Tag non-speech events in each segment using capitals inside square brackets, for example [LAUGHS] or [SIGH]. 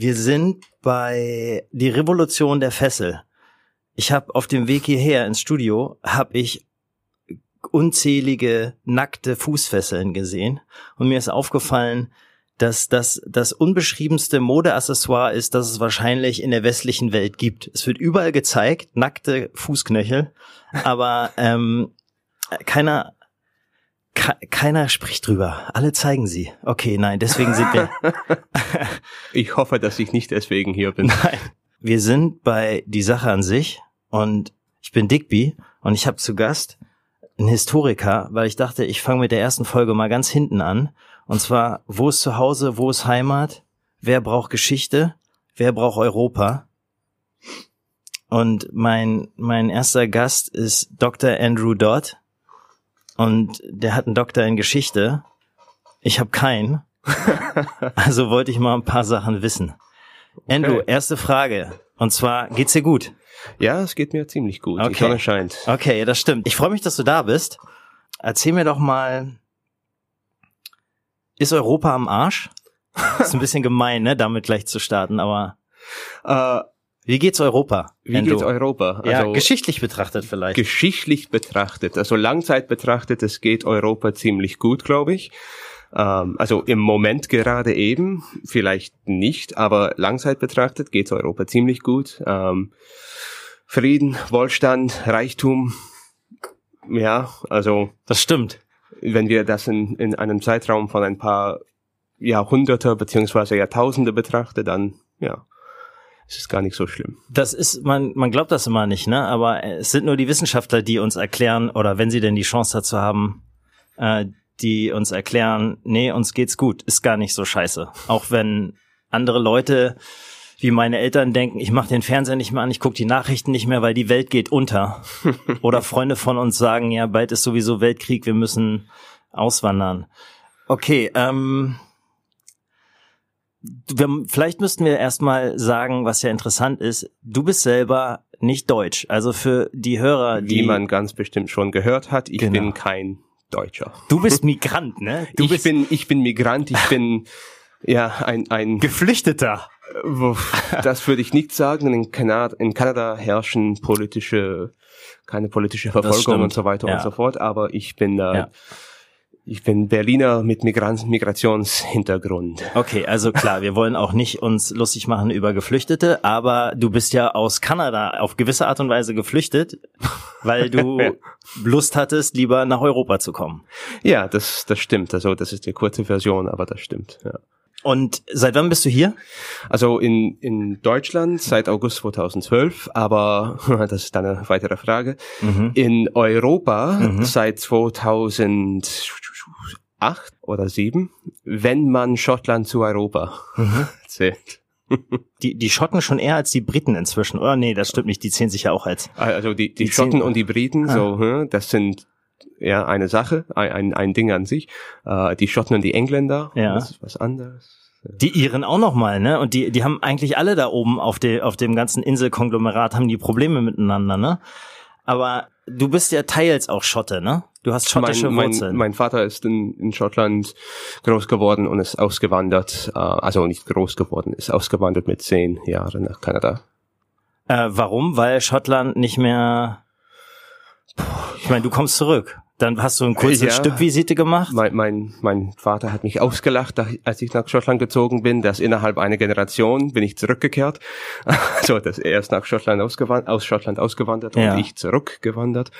Wir sind bei die Revolution der Fessel. Ich habe auf dem Weg hierher ins Studio habe ich unzählige nackte Fußfesseln gesehen und mir ist aufgefallen, dass das das unbeschriebenste Modeaccessoire ist, das es wahrscheinlich in der westlichen Welt gibt. Es wird überall gezeigt, nackte Fußknöchel, aber ähm, keiner keiner spricht drüber. Alle zeigen sie. Okay, nein, deswegen sind wir. [LAUGHS] ich hoffe, dass ich nicht deswegen hier bin. Nein. Wir sind bei die Sache an sich und ich bin Digby und ich habe zu Gast einen Historiker, weil ich dachte, ich fange mit der ersten Folge mal ganz hinten an und zwar, wo ist zu Hause, wo ist Heimat? Wer braucht Geschichte? Wer braucht Europa? Und mein, mein erster Gast ist Dr. Andrew Dodd. Und der hat einen Doktor in Geschichte. Ich habe keinen. [LAUGHS] also wollte ich mal ein paar Sachen wissen. Okay. Andrew, erste Frage. Und zwar, geht's dir gut? Ja, es geht mir ziemlich gut. Okay. Die Sonne scheint. Okay, das stimmt. Ich freue mich, dass du da bist. Erzähl mir doch mal, ist Europa am Arsch? ist ein bisschen gemein, ne, damit gleich zu starten, aber [LAUGHS] äh, wie geht's Europa? Wie geht's Europa? Also, ja, geschichtlich betrachtet vielleicht. Geschichtlich betrachtet, also Langzeit betrachtet, es geht Europa ziemlich gut, glaube ich. Ähm, also im Moment gerade eben, vielleicht nicht, aber Langzeit betrachtet geht's Europa ziemlich gut. Ähm, Frieden, Wohlstand, Reichtum, ja, also. Das stimmt wenn wir das in, in einem Zeitraum von ein paar Jahrhunderte beziehungsweise Jahrtausende betrachten, dann ja, es ist gar nicht so schlimm. Das ist, man, man glaubt das immer nicht, ne? Aber es sind nur die Wissenschaftler, die uns erklären, oder wenn sie denn die Chance dazu haben, äh, die uns erklären, nee, uns geht's gut, ist gar nicht so scheiße. Auch wenn andere Leute wie meine Eltern denken, ich mache den Fernseher nicht mehr an, ich gucke die Nachrichten nicht mehr, weil die Welt geht unter. [LAUGHS] Oder Freunde von uns sagen, ja, bald ist sowieso Weltkrieg, wir müssen auswandern. Okay, ähm, wir, vielleicht müssten wir erstmal sagen, was ja interessant ist, du bist selber nicht deutsch. Also für die Hörer, die... Wie man ganz bestimmt schon gehört hat, ich genau. bin kein Deutscher. Du bist Migrant, ne? [LAUGHS] Du ich bin, ich bin Migrant, ich bin ja ein, ein Geflüchteter. Das würde ich nicht sagen. In Kanada, in Kanada herrschen politische, keine politische Verfolgung und so weiter ja. und so fort. Aber ich bin, äh, ja. Ich bin Berliner mit Migrant Migrationshintergrund. Okay, also klar, wir wollen auch nicht uns lustig machen über Geflüchtete, aber du bist ja aus Kanada auf gewisse Art und Weise geflüchtet, weil du [LAUGHS] Lust hattest, lieber nach Europa zu kommen. Ja, das, das stimmt. Also das ist die kurze Version, aber das stimmt. Ja. Und seit wann bist du hier? Also in, in Deutschland seit August 2012, aber [LAUGHS] das ist eine weitere Frage. Mhm. In Europa mhm. seit 2008 oder 7, wenn man Schottland zu Europa mhm. [LAUGHS] zählt. Die, die Schotten schon eher als die Briten inzwischen, oder? Nee, das stimmt nicht, die zählen sich ja auch als. Also die, die, die Schotten und die Briten, ah. so, hm, das sind ja eine Sache, ein, ein Ding an sich. Äh, die Schotten und die Engländer, ja. das ist was anderes. Die Iren auch noch mal, ne? Und die, die haben eigentlich alle da oben auf, de, auf dem ganzen Inselkonglomerat haben die Probleme miteinander, ne? Aber du bist ja teils auch Schotte, ne? Du hast schottische mein, Wurzeln. Mein, mein Vater ist in, in Schottland groß geworden und ist ausgewandert, äh, also nicht groß geworden, ist ausgewandert mit zehn Jahren nach Kanada. Äh, warum? Weil Schottland nicht mehr. Ich meine, du kommst zurück. Dann hast du ein kurzes ja, Stückvisite gemacht? Mein, mein, mein Vater hat mich ausgelacht, als ich nach Schottland gezogen bin, dass innerhalb einer Generation bin ich zurückgekehrt. [LAUGHS] Also, dass er ist nach Schottland ausgewandert, aus Schottland ausgewandert ja. und ich zurückgewandert.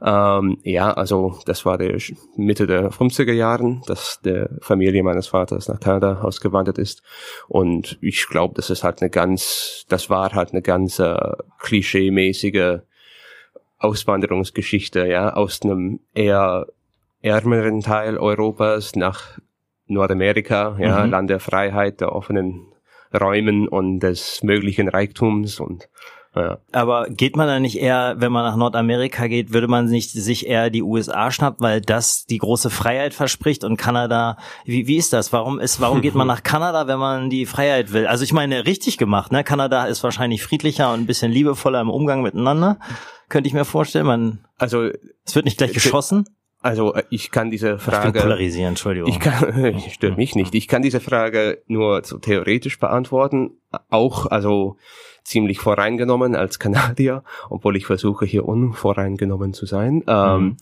Ähm, ja, also, das war der Mitte der 50er Jahren, dass der Familie meines Vaters nach Kanada ausgewandert ist. Und ich glaube, das ist halt eine ganz, das war halt eine ganz äh, klischee-mäßige Auswanderungsgeschichte, ja, aus einem eher ärmeren Teil Europas nach Nordamerika, ja, mhm. Land der Freiheit, der offenen Räumen und des möglichen Reichtums und ja. Aber geht man da nicht eher, wenn man nach Nordamerika geht, würde man nicht sich eher die USA schnappen, weil das die große Freiheit verspricht und Kanada, wie, wie ist das? Warum ist, warum geht man [LAUGHS] nach Kanada, wenn man die Freiheit will? Also ich meine, richtig gemacht, ne? Kanada ist wahrscheinlich friedlicher und ein bisschen liebevoller im Umgang miteinander könnte ich mir vorstellen. Man, also es wird nicht gleich geschossen. Also äh, ich kann diese Frage. Ich polarisieren, Entschuldigung. Ich kann, [LAUGHS] stört mich nicht. Ich kann diese Frage nur so theoretisch beantworten. Auch also ziemlich voreingenommen als Kanadier, obwohl ich versuche hier unvoreingenommen zu sein. Ähm, mhm.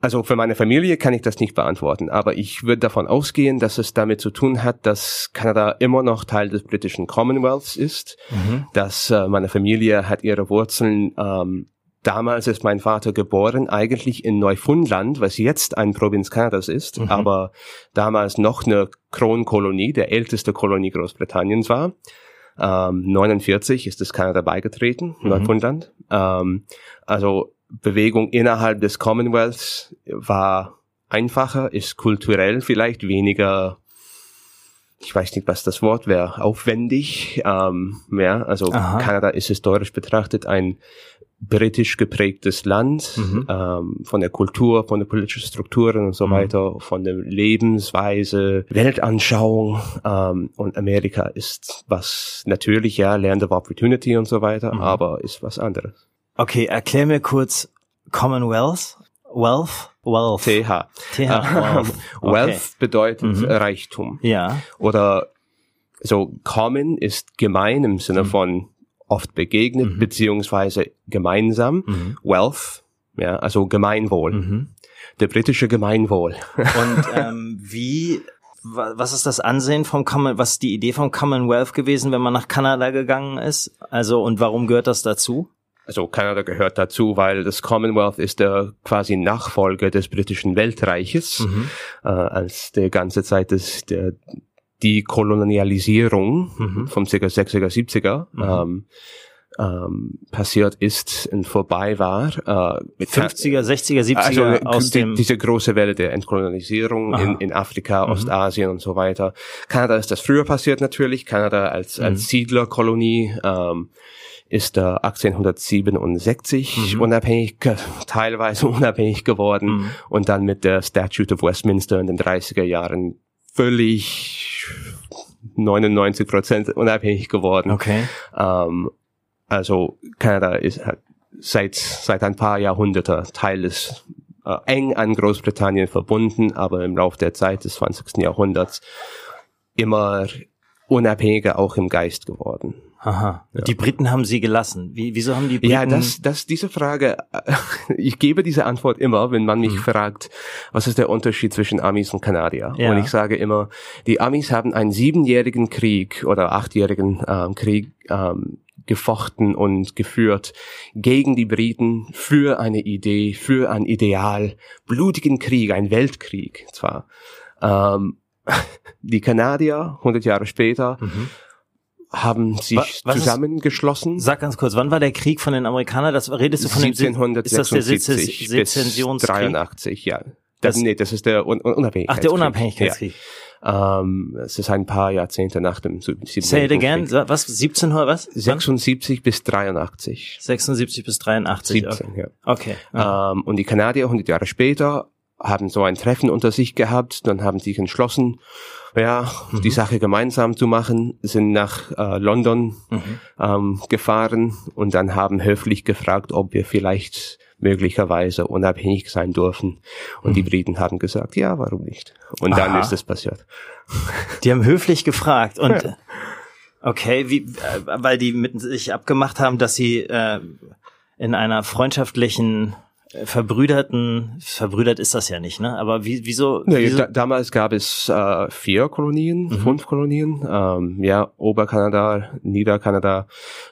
Also für meine Familie kann ich das nicht beantworten, aber ich würde davon ausgehen, dass es damit zu tun hat, dass Kanada immer noch Teil des britischen Commonwealths ist, mhm. dass äh, meine Familie hat ihre Wurzeln ähm, Damals ist mein Vater geboren, eigentlich in Neufundland, was jetzt ein Provinz Kanadas ist, mhm. aber damals noch eine Kronkolonie, der älteste Kolonie Großbritanniens war. Ähm, 49 ist es Kanada beigetreten, mhm. Neufundland. Ähm, also Bewegung innerhalb des Commonwealths war einfacher, ist kulturell vielleicht weniger, ich weiß nicht, was das Wort wäre, aufwendig. Ähm, ja, also Aha. Kanada ist historisch betrachtet ein britisch geprägtes Land, mhm. ähm, von der Kultur, von den politischen Strukturen und so mhm. weiter, von der Lebensweise, Weltanschauung ähm, und Amerika ist was natürlich, ja, Land of Opportunity und so weiter, mhm. aber ist was anderes. Okay, erklär mir kurz Commonwealth. Wealth? Wealth. TH. TH. Wealth, okay. Wealth bedeutet mhm. Reichtum. Ja. Oder so common ist gemein im Sinne mhm. von oft begegnet, mhm. beziehungsweise gemeinsam. Mhm. Wealth, ja, also Gemeinwohl. Mhm. Der britische Gemeinwohl. Und [LAUGHS] ähm, wie, was ist das Ansehen vom Common, was ist die Idee vom Commonwealth gewesen, wenn man nach Kanada gegangen ist? Also, und warum gehört das dazu? Also Kanada gehört dazu, weil das Commonwealth ist der quasi Nachfolger des britischen Weltreiches, mhm. äh, als der ganze Zeit des, der die Kolonialisierung mhm. vom ca. 60er, 70er mhm. ähm, ähm, passiert ist und vorbei war. Äh, 50er, 60er, 70er also, aus die, dem diese große Welle der Entkolonialisierung in, in Afrika, mhm. Ostasien und so weiter. Kanada ist das früher passiert natürlich. Kanada als, mhm. als Siedlerkolonie ähm, ist da 1867 mhm. unabhängig, teilweise [LAUGHS] unabhängig geworden mhm. und dann mit der Statute of Westminster in den 30er Jahren völlig 99 Prozent unabhängig geworden. Okay. Ähm, also Kanada ist halt seit seit ein paar Jahrhunderte Teil des äh, eng an Großbritannien verbunden, aber im Laufe der Zeit des 20. Jahrhunderts immer unabhängiger auch im Geist geworden. Aha. Ja. Die Briten haben sie gelassen. Wie, wieso haben die Briten? Ja, das, das, diese Frage, [LAUGHS] ich gebe diese Antwort immer, wenn man mich mhm. fragt, was ist der Unterschied zwischen Amis und Kanadier? Ja. Und ich sage immer, die Amis haben einen siebenjährigen Krieg oder achtjährigen ähm, Krieg ähm, gefochten und geführt gegen die Briten für eine Idee, für ein Ideal, blutigen Krieg, ein Weltkrieg zwar. Ähm, [LAUGHS] die Kanadier, 100 Jahre später, mhm haben sich was, zusammengeschlossen. Ist, sag ganz kurz, wann war der Krieg von den Amerikanern? Das redest du von 1776 dem ist das der bis 83, ja. Das, das, nee, das ist der Un Unabhängigkeitskrieg. Ach, der Unabhängigkeitskrieg. Ja. Ähm, es ist ein paar Jahrzehnte nach dem Say it again. Was? 17 oder was? 76 bis 83. 76 bis 83. 17, okay. ja. Okay. Ähm, und die Kanadier 100 Jahre später haben so ein Treffen unter sich gehabt, dann haben sich entschlossen, ja, mhm. die Sache gemeinsam zu machen, sind nach äh, London mhm. ähm, gefahren und dann haben höflich gefragt, ob wir vielleicht möglicherweise unabhängig sein dürfen. Und mhm. die Briten haben gesagt, ja, warum nicht? Und Aha. dann ist es passiert. Die haben höflich gefragt und [LAUGHS] okay, wie, äh, weil die mit sich abgemacht haben, dass sie äh, in einer freundschaftlichen verbrüderten, verbrüdert ist das ja nicht, ne? Aber wie, wieso? Nee, wieso? Da, damals gab es äh, vier Kolonien, mhm. fünf Kolonien, ähm, ja, Oberkanada, Niederkanada,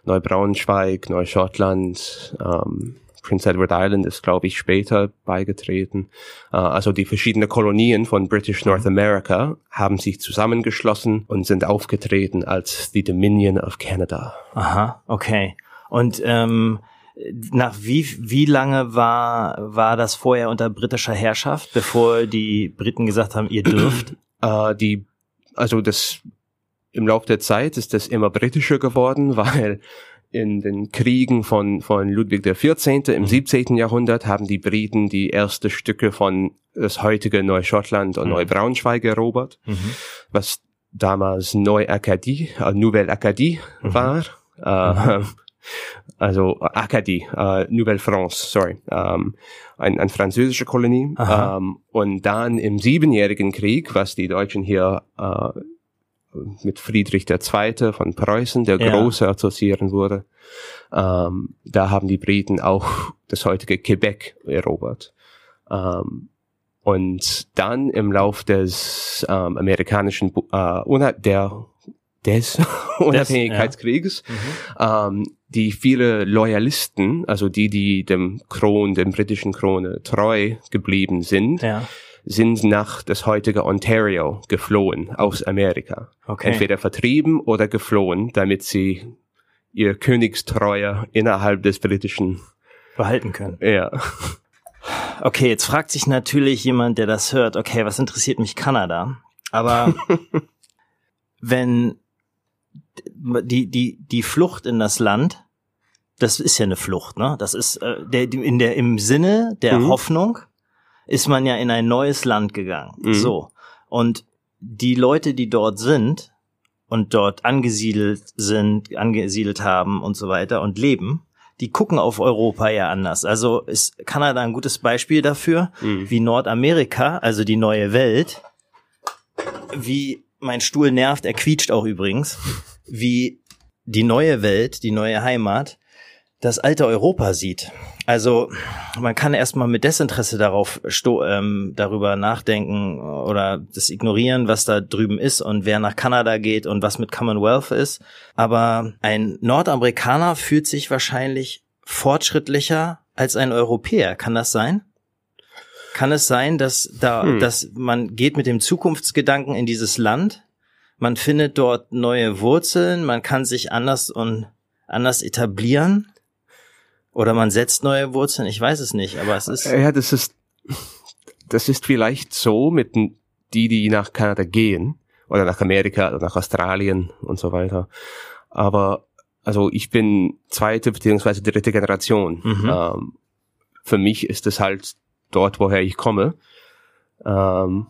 Neubraunschweig, Neuschottland, ähm, Prince Edward Island ist, glaube ich, später beigetreten. Uh, also die verschiedenen Kolonien von British North mhm. America haben sich zusammengeschlossen und sind aufgetreten als the Dominion of Canada. Aha, okay. Und ähm, nach wie, wie lange war, war das vorher unter britischer Herrschaft, bevor die Briten gesagt haben, ihr dürft? [CLEARS THROAT] Äh, die, also das, im Laufe der Zeit ist das immer britischer geworden, [LAUGHS] weil in den Kriegen von, von Ludwig XIV. im 17. Mhm. Jahrhundert haben die Briten die ersten Stücke von das heutige Neuschottland und mhm. Neubraunschweig erobert, mhm. was damals Neu-Akadie, äh, Nouvelle Acadie mhm. war. Äh, [LAUGHS] also Acadie, äh, Nouvelle France, sorry, ähm, ein, ein französische Kolonie. Ähm, und dann im Siebenjährigen Krieg, was die Deutschen hier äh, mit Friedrich II. von Preußen, der ja. Große, assoziieren wurde, ähm, da haben die Briten auch das heutige Quebec erobert. Ähm, und dann im Lauf des ähm, amerikanischen äh, der des Unabhängigkeitskrieges, ja. mhm. ähm, die viele Loyalisten, also die, die dem Kron, dem britischen Krone treu geblieben sind, ja. sind nach das heutige Ontario geflohen aus Amerika. Okay. Entweder vertrieben oder geflohen, damit sie ihr Königstreue innerhalb des britischen behalten können. Ja. Okay, jetzt fragt sich natürlich jemand, der das hört, okay, was interessiert mich Kanada? Aber [LAUGHS] wenn die, die, die Flucht in das Land, das ist ja eine Flucht, ne? Das ist äh, der, in der, im Sinne der mhm. Hoffnung ist man ja in ein neues Land gegangen. Mhm. So. Und die Leute, die dort sind und dort angesiedelt sind, angesiedelt haben und so weiter und leben, die gucken auf Europa ja anders. Also ist Kanada ein gutes Beispiel dafür, mhm. wie Nordamerika, also die neue Welt, wie mein Stuhl nervt, er quietscht auch übrigens, wie die neue Welt, die neue Heimat, das alte Europa sieht. Also man kann erstmal mit Desinteresse darauf ähm, darüber nachdenken oder das ignorieren, was da drüben ist und wer nach Kanada geht und was mit Commonwealth ist. Aber ein Nordamerikaner fühlt sich wahrscheinlich fortschrittlicher als ein Europäer. Kann das sein? Kann es sein, dass da, hm. dass man geht mit dem Zukunftsgedanken in dieses Land, man findet dort neue Wurzeln, man kann sich anders und anders etablieren oder man setzt neue Wurzeln, ich weiß es nicht, aber es ist. Ja, das ist, das ist vielleicht so mit die, die nach Kanada gehen oder nach Amerika oder nach Australien und so weiter. Aber also ich bin zweite beziehungsweise dritte Generation. Mhm. Ähm, für mich ist es halt dort, woher ich komme. Ähm,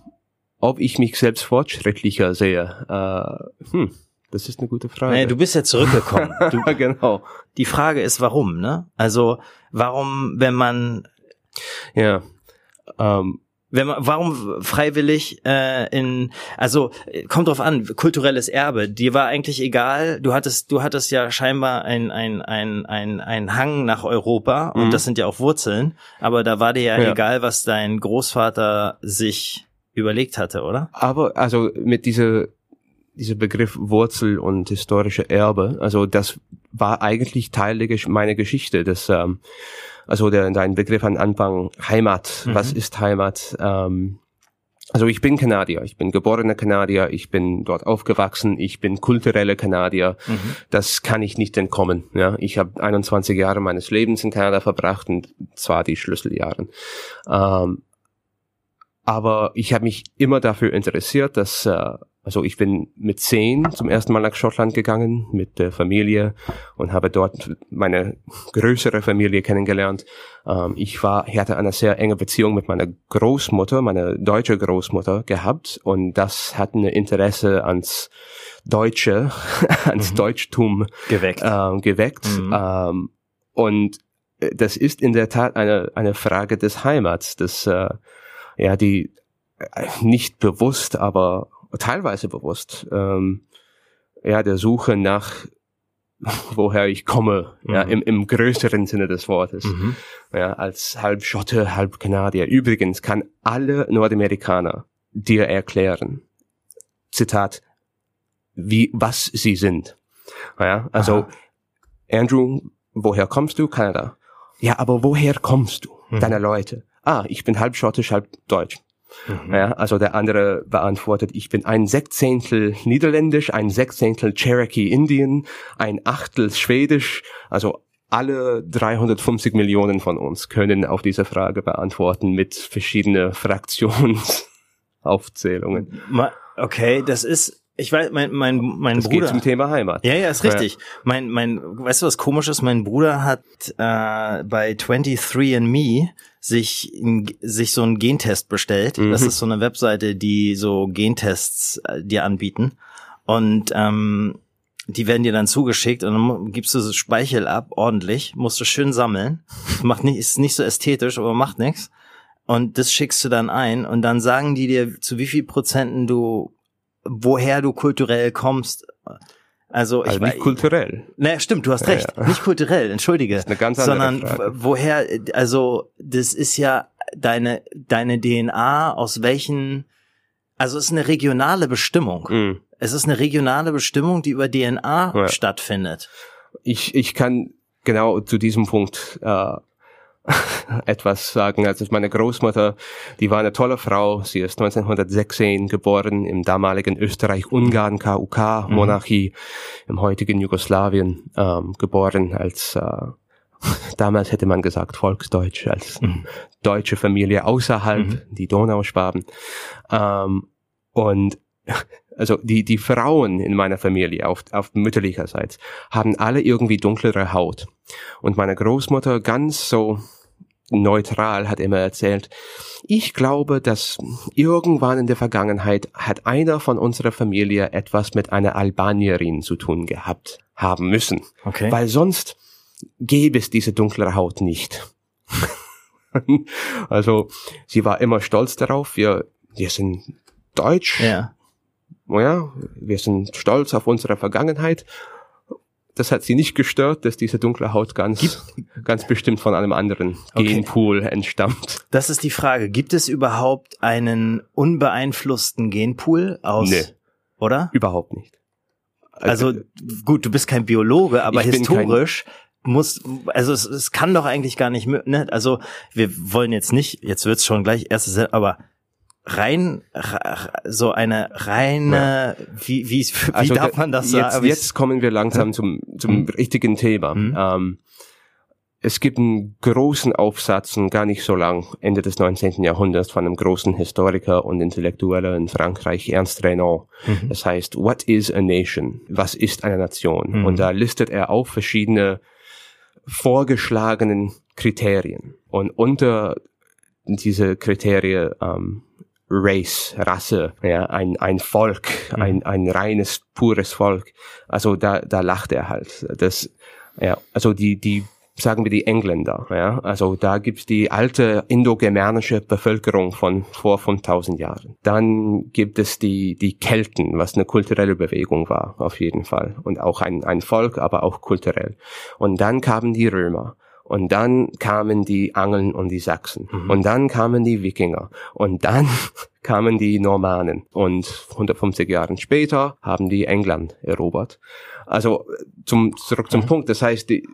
ob ich mich selbst fortschrittlicher sehe, äh, hm, das ist eine gute Frage. Naja, du bist ja zurückgekommen. [LAUGHS] Du, genau. Die Frage ist, warum, ne? Also, warum, wenn man ja, ähm, wenn man, warum freiwillig äh, in, also kommt drauf an, kulturelles Erbe. Dir war eigentlich egal. Du hattest, du hattest ja scheinbar ein ein ein ein, ein Hang nach Europa und mhm. das sind ja auch Wurzeln. Aber da war dir ja, ja, egal, was dein Großvater sich überlegt hatte, oder? Aber also mit dieser dieser Begriff Wurzel und historische Erbe, also das war eigentlich Teil meiner Geschichte. Das, ähm, also der, dein Begriff an Anfang Heimat. Mhm. Was ist Heimat? Ähm, also ich bin Kanadier, ich bin geborener Kanadier, ich bin dort aufgewachsen, ich bin kultureller Kanadier. Mhm. Das kann ich nicht entkommen. Ja, ich habe 21 Jahre meines Lebens in Kanada verbracht und zwar die Schlüsseljahre. Ähm, aber ich habe mich immer dafür interessiert, dass äh, also ich bin mit zehn zum ersten Mal nach Schottland gegangen mit der Familie und habe dort meine größere Familie kennengelernt. Ähm, ich war, ich hatte eine sehr enge Beziehung mit meiner Großmutter, meiner deutsche Großmutter gehabt und das hat ein Interesse ans Deutsche, [LAUGHS] ans mhm. Deutschtum geweckt. Ähm, geweckt. Mhm. Ähm, und das ist in der Tat eine, eine Frage des Heimats, des, äh, ja, die äh, nicht bewusst, aber teilweise bewusst, ähm, ja, der Suche nach [LAUGHS] woher ich komme, mhm. ja, im, im größeren Sinne des Wortes, mhm. ja, als halb Schotte, halb Kanadier. Übrigens kann alle Nordamerikaner dir erklären, Zitat, wie, was sie sind. Ja, also, Aha. Andrew, woher kommst du? Kanada. Ja, aber woher kommst du? Mhm. Deine Leute. Ah, ich bin halb schottisch, halb deutsch. Mhm. Ja, also der andere beantwortet, ich bin ein Sechzehntel Niederländisch, ein Sechzehntel Cherokee Indian, ein Achtel Schwedisch, also alle 350 Millionen von uns können auf diese Frage beantworten mit verschiedenen Fraktionsaufzählungen. [LAUGHS] Okay, das ist ich weiß, mein, mein, mein das Bruder. Geht zum Thema Heimat. Ja, ja, ist richtig. Ja. Mein, mein, weißt du, was komisch ist? Mein Bruder hat äh, bei 23andMe sich, sich so einen Gentest bestellt. Mhm. Das ist so eine Webseite, die so Gentests äh, dir anbieten. Und ähm, die werden dir dann zugeschickt und dann gibst du Speichel ab, ordentlich, musst du schön sammeln. [LAUGHS] Macht nicht, ist nicht so ästhetisch, aber macht nichts. Und das schickst du dann ein und dann sagen die dir, zu wie viel Prozenten du, woher du kulturell kommst. Also, also ich nicht kulturell. Ne, stimmt, du hast recht. Ja, ja. Nicht kulturell, entschuldige. Das ist eine ganz andere sondern Frage. woher, also das ist ja deine deine DNA aus welchen, also es ist eine regionale Bestimmung. Mm. Es ist eine regionale Bestimmung, die über DNA ja. stattfindet. Ich ich kann genau zu diesem Punkt äh, [LAUGHS] etwas sagen. Also meine Großmutter, die war eine tolle Frau. Sie ist 1916 geboren im damaligen Österreich-Ungarn KUK-Monarchie mhm. im heutigen Jugoslawien ähm, geboren als äh, [LAUGHS] damals hätte man gesagt Volksdeutsch als mhm. deutsche Familie außerhalb mhm. die Donauschwaben ähm, und [LAUGHS] also die, die Frauen in meiner Familie auf, auf mütterlicherseits haben alle irgendwie dunklere Haut. Und meine Großmutter ganz so neutral hat immer erzählt, ich glaube, dass irgendwann in der Vergangenheit hat einer von unserer Familie etwas mit einer Albanierin zu tun gehabt haben müssen. Okay. Weil sonst gäbe es diese dunklere Haut nicht. [LAUGHS] also sie war immer stolz darauf, wir, wir sind deutsch. Ja. Ja, wir sind stolz auf unsere Vergangenheit das hat sie nicht gestört, dass diese dunkle Haut ganz, Gibt, [LAUGHS] ganz bestimmt von einem anderen okay. Genpool entstammt. Das ist die Frage. Gibt es überhaupt einen unbeeinflussten Genpool aus, nee, oder? Überhaupt nicht. Also, also gut, du bist kein Biologe, aber historisch muss, also es, es kann doch eigentlich gar nicht, ne? also wir wollen jetzt nicht, jetzt wird's schon gleich erstes, aber rein so eine reine ja. wie wie wie also darf man das jetzt, sagen? Jetzt kommen wir langsam zum zum mhm. richtigen Thema. Mhm. Ähm, es gibt einen großen Aufsatz, gar nicht so lang, Ende des 19. Jahrhunderts, von einem großen Historiker und Intellektueller in Frankreich, Ernst Renan. Mhm. Das heißt, What is a nation? Was ist eine Nation? Mhm. Und da listet er auf verschiedene vorgeschlagenen Kriterien. Und unter diese Kriterien ähm, Race, Rasse, ja, ein, ein Volk, mhm. ein, ein reines, pures Volk. Also da, da lacht er halt. Das, ja, also die, die, sagen wir die Engländer, ja, also da gibt's die alte indogermanische Bevölkerung von vor 5000 Jahren. Dann gibt es die, die Kelten, was eine kulturelle Bewegung war, auf jeden Fall. Und auch ein, ein Volk, aber auch kulturell. Und dann kamen die Römer. Und dann kamen die Angeln und die Sachsen. Mhm. Und dann kamen die Wikinger. Und dann [LAUGHS] kamen die Normannen. Und 150 Jahre später haben die England erobert. Also zum, zurück zum mhm. Punkt. Das heißt, die,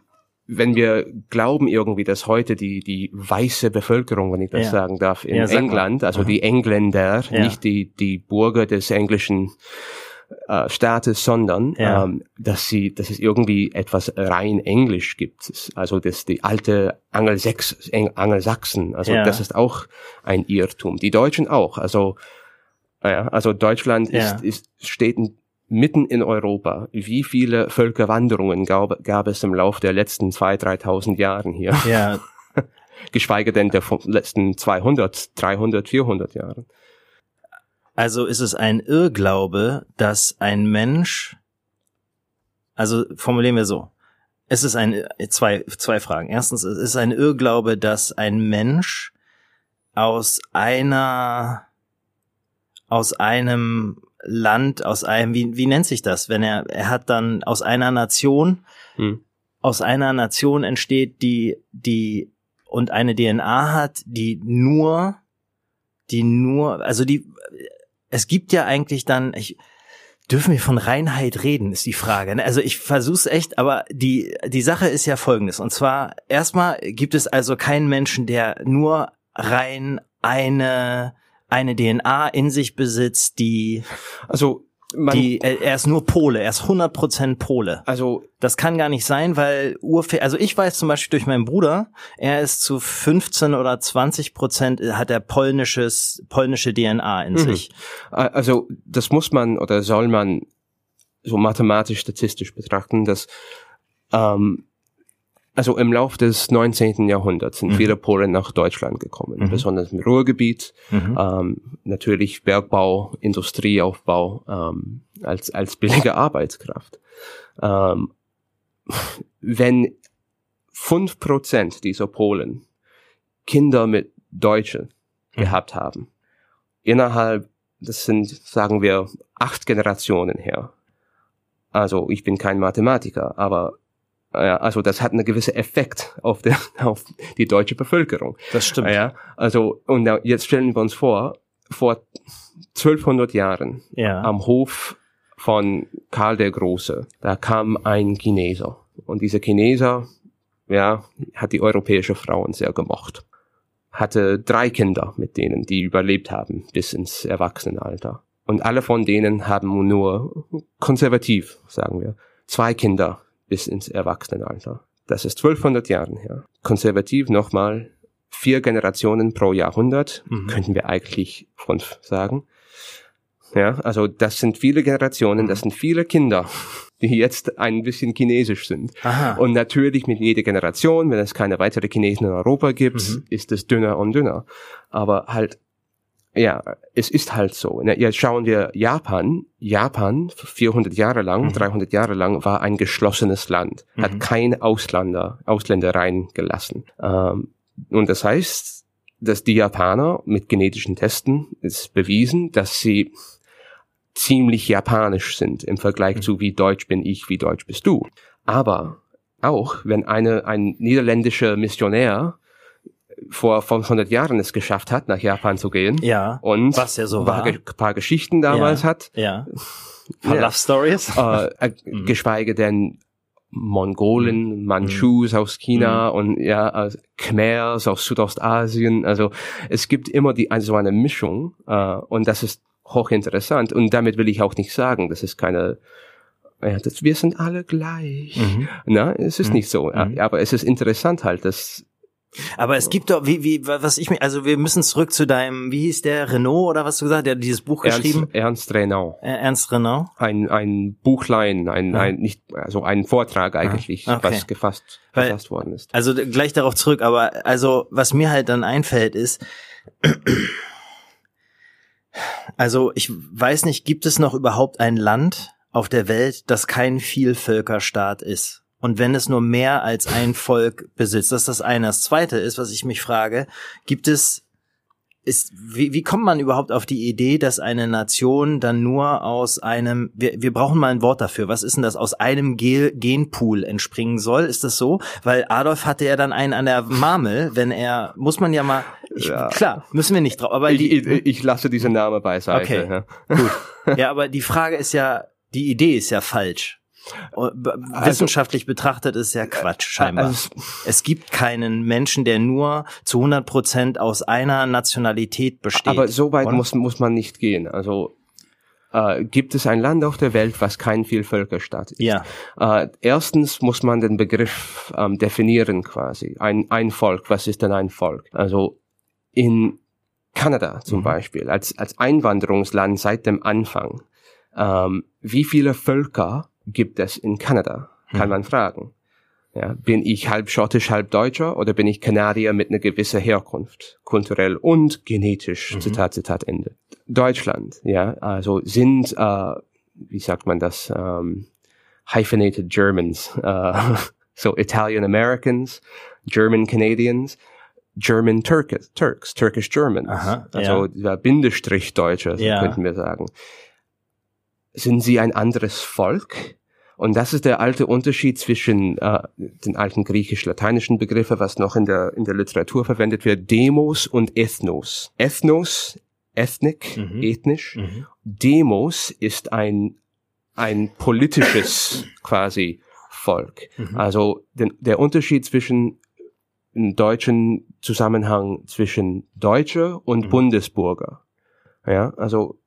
wenn wir glauben irgendwie, dass heute die, die weiße Bevölkerung, wenn ich das ja. sagen darf, in ja, England, also mhm. die Engländer, ja. nicht die, die Bürger des englischen äh, Staates, sondern ja. ähm, dass sie, dass es irgendwie etwas rein Englisch gibt. Also das die alte Angelsächs, Angelsachsen. Also ja. das ist auch ein Irrtum. Die Deutschen auch. Also ja, also Deutschland ist, ist steht mitten in Europa. Wie viele Völkerwanderungen gab, gab es im Lauf der letzten zwei, dreitausend Jahren hier? Ja. [LAUGHS] Geschweige denn der letzten 200, 300, 400 Jahren. Also ist es ein Irrglaube, dass ein Mensch, also formulieren wir so, es ist ein, zwei, zwei Fragen. Erstens, es ist ein Irrglaube, dass ein Mensch aus einer, aus einem Land, aus einem, wie, wie nennt sich das, wenn er, er hat dann aus einer Nation, hm. aus einer Nation entsteht, die, die, und eine DNA hat, die nur, die nur, also die, es gibt ja eigentlich dann, ich, dürfen wir von Reinheit reden, ist die Frage. Ne? Also ich versuch's echt, aber die, die Sache ist ja folgendes. Und zwar, erstmal gibt es also keinen Menschen, der nur rein eine, eine DNA in sich besitzt, die, also man, die, er ist nur Pole, er ist 100% Pole. Also das kann gar nicht sein, weil Urfe also ich weiß zum Beispiel durch meinen Bruder, er ist zu 15 oder 20 Prozent hat er polnisches polnische DNA in mhm. sich. Also das muss man oder soll man so mathematisch statistisch betrachten, dass ähm, also im Lauf des 19. Jahrhunderts sind mhm. viele Polen nach Deutschland gekommen, mhm. besonders im Ruhrgebiet, mhm. ähm, natürlich Bergbau, Industrieaufbau ähm, als, als billige Arbeitskraft. Ähm, wenn fünf Prozent dieser Polen Kinder mit Deutschen mhm. gehabt haben, innerhalb, das sind, sagen wir, acht Generationen her. Also ich bin kein Mathematiker, aber ja, also das hat einen gewissen Effekt auf, der, [LAUGHS] auf die deutsche Bevölkerung. Das stimmt. Ja, also und jetzt stellen wir uns vor, vor 1200 Jahren ja. am Hof von Karl der Große, da kam ein Chineser und dieser Chineser, ja, hat die europäische Frauen sehr gemocht. Hatte drei Kinder mit denen, die überlebt haben bis ins Erwachsenenalter. Und alle von denen haben nur konservativ, sagen wir, zwei Kinder bis ins Erwachsenenalter. Das ist 1200 Jahren her. Konservativ nochmal vier Generationen pro Jahrhundert, mhm. könnten wir eigentlich fünf sagen. Ja, also das sind viele Generationen, das mhm. sind viele Kinder, die jetzt ein bisschen chinesisch sind. Aha. Und natürlich mit jeder Generation, wenn es keine weitere Chinesen in Europa gibt, mhm. ist es dünner und dünner. Aber halt ja, es ist halt so. Ne? Jetzt schauen wir Japan. Japan 400 Jahre lang, mhm. 300 Jahre lang war ein geschlossenes Land, mhm. hat keine Ausländer, Ausländer reingelassen. Ähm, und das heißt, dass die Japaner mit genetischen Testen ist bewiesen, dass sie ziemlich japanisch sind im Vergleich mhm. zu wie deutsch bin ich, wie deutsch bist du. Aber auch wenn eine, ein niederländischer Missionär vor 500 Jahren es geschafft hat, nach Japan zu gehen. Ja. Und was ja so war. ein paar Geschichten damals ja. hat. Ja. Ein ja. Love Stories. Äh, äh, [LAUGHS] mhm. Geschweige denn Mongolen, mhm. Manchus mhm. aus China mhm. und ja, Khmers aus Südostasien. Also es gibt immer die also eine Mischung äh, und das ist hochinteressant. Und damit will ich auch nicht sagen, das ist keine ja, das, wir sind alle gleich. Mhm. Na, es ist mhm. nicht so. Mhm. Aber es ist interessant halt, dass aber es gibt doch, wie, wie, was ich mir, also wir müssen zurück zu deinem, wie hieß der, Renault oder was du gesagt, der hat dieses Buch Ernst, geschrieben? Ernst Renault. Ernst Renault? Ein, ein Buchlein, ein, ja. ein, nicht, also ein Vortrag eigentlich, okay. was gefasst, Weil, gefasst worden ist. Also gleich darauf zurück, aber also, was mir halt dann einfällt ist, also ich weiß nicht, gibt es noch überhaupt ein Land auf der Welt, das kein Vielvölkerstaat ist? Und wenn es nur mehr als ein Volk besitzt, das ist das eine. Das zweite ist, was ich mich frage, gibt es ist, wie, wie kommt man überhaupt auf die Idee, dass eine Nation dann nur aus einem, wir, wir brauchen mal ein Wort dafür, was ist denn das, aus einem Ge Genpool entspringen soll? Ist das so? Weil Adolf hatte ja dann einen an der Marmel, wenn er, muss man ja mal, ich, ja. klar, müssen wir nicht drauf, aber ich, die, ich, ich lasse diese Name beiseite. Okay, ja. gut. [LAUGHS] Ja, aber die Frage ist ja, die Idee ist ja falsch. Also, Wissenschaftlich betrachtet ist ja Quatsch, scheinbar. Also, es gibt keinen Menschen, der nur zu 100 Prozent aus einer Nationalität besteht. Aber so weit muss, muss man nicht gehen. Also äh, gibt es ein Land auf der Welt, was kein Vielvölkerstaat ist? Ja. Äh, erstens muss man den Begriff ähm, definieren quasi. Ein, ein Volk, was ist denn ein Volk? Also in Kanada zum mhm. Beispiel, als, als Einwanderungsland seit dem Anfang, ähm, wie viele Völker gibt es in Kanada? Kann hm. man fragen. Ja, bin ich halb schottisch, halb deutscher oder bin ich Kanadier mit einer gewissen Herkunft, kulturell und genetisch? Mhm. Zitat, Zitat Ende. Deutschland, ja, also sind, äh, wie sagt man das, ähm, hyphenated Germans, äh, [LAUGHS] so Italian Americans, German Canadians, German Turks, Turks, Turkish Germans, Aha, also ja. Bindestrich Deutsche, so ja. könnten wir sagen sind sie ein anderes Volk. Und das ist der alte Unterschied zwischen äh, den alten griechisch-lateinischen Begriffen, was noch in der, in der Literatur verwendet wird, Demos und Ethnos. Ethnos, Ethnik, mhm. ethnisch. Mhm. Demos ist ein, ein politisches quasi Volk. Mhm. Also den, der Unterschied zwischen im deutschen Zusammenhang zwischen Deutsche und mhm. Bundesbürger. Ja, also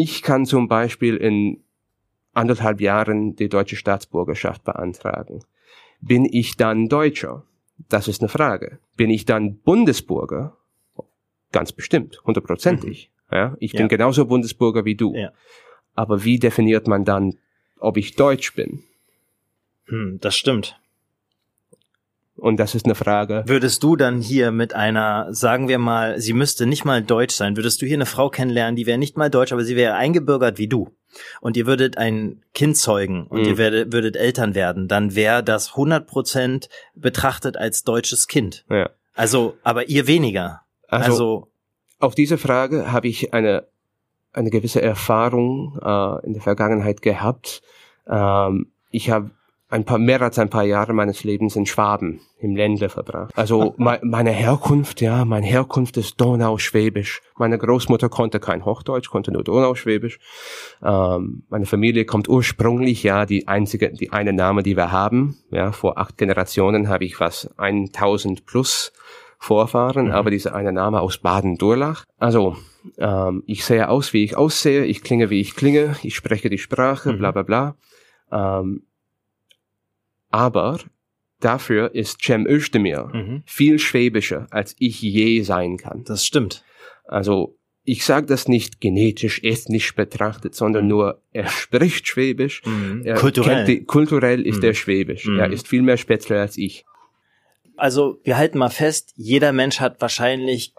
ich kann zum Beispiel in anderthalb Jahren die deutsche Staatsbürgerschaft beantragen. Bin ich dann Deutscher? Das ist eine Frage. Bin ich dann Bundesbürger? Ganz bestimmt, hundertprozentig. Mhm. Ja, ich ja. bin genauso Bundesbürger wie du. Ja. Aber wie definiert man dann, ob ich Deutsch bin? Hm, das stimmt. Und das ist eine Frage. Würdest du dann hier mit einer, sagen wir mal, sie müsste nicht mal deutsch sein, würdest du hier eine Frau kennenlernen, die wäre nicht mal deutsch, aber sie wäre eingebürgert wie du? Und ihr würdet ein Kind zeugen und mhm. ihr werdet, würdet Eltern werden, dann wäre das 100 Prozent betrachtet als deutsches Kind. Ja. Also, aber ihr weniger. Also, also auf diese Frage habe ich eine eine gewisse Erfahrung äh, in der Vergangenheit gehabt. Ähm, ich habe ein paar mehr als ein paar Jahre meines Lebens in Schwaben im Ländle verbracht. Also [LAUGHS] me meine Herkunft, ja, meine Herkunft ist Donauschwäbisch. Meine Großmutter konnte kein Hochdeutsch, konnte nur Donauschwäbisch. Ähm, meine Familie kommt ursprünglich, ja, die einzige, die eine Name, die wir haben. Ja, vor acht Generationen habe ich was 1000 plus Vorfahren, mhm. aber dieser eine Name aus Baden-Durlach. Also ähm, ich sehe aus, wie ich aussehe, ich klinge, wie ich klinge, ich spreche die Sprache, mhm. bla bla bla. Ähm, aber dafür ist Cem Özdemir mhm. viel schwäbischer, als ich je sein kann. Das stimmt. Also ich sage das nicht genetisch, ethnisch betrachtet, sondern mhm. nur, er spricht Schwäbisch. Mhm. kulturell. Die, kulturell ist mhm. er Schwäbisch. Er mhm. ist viel mehr Spätzle als ich. Also wir halten mal fest, jeder Mensch hat wahrscheinlich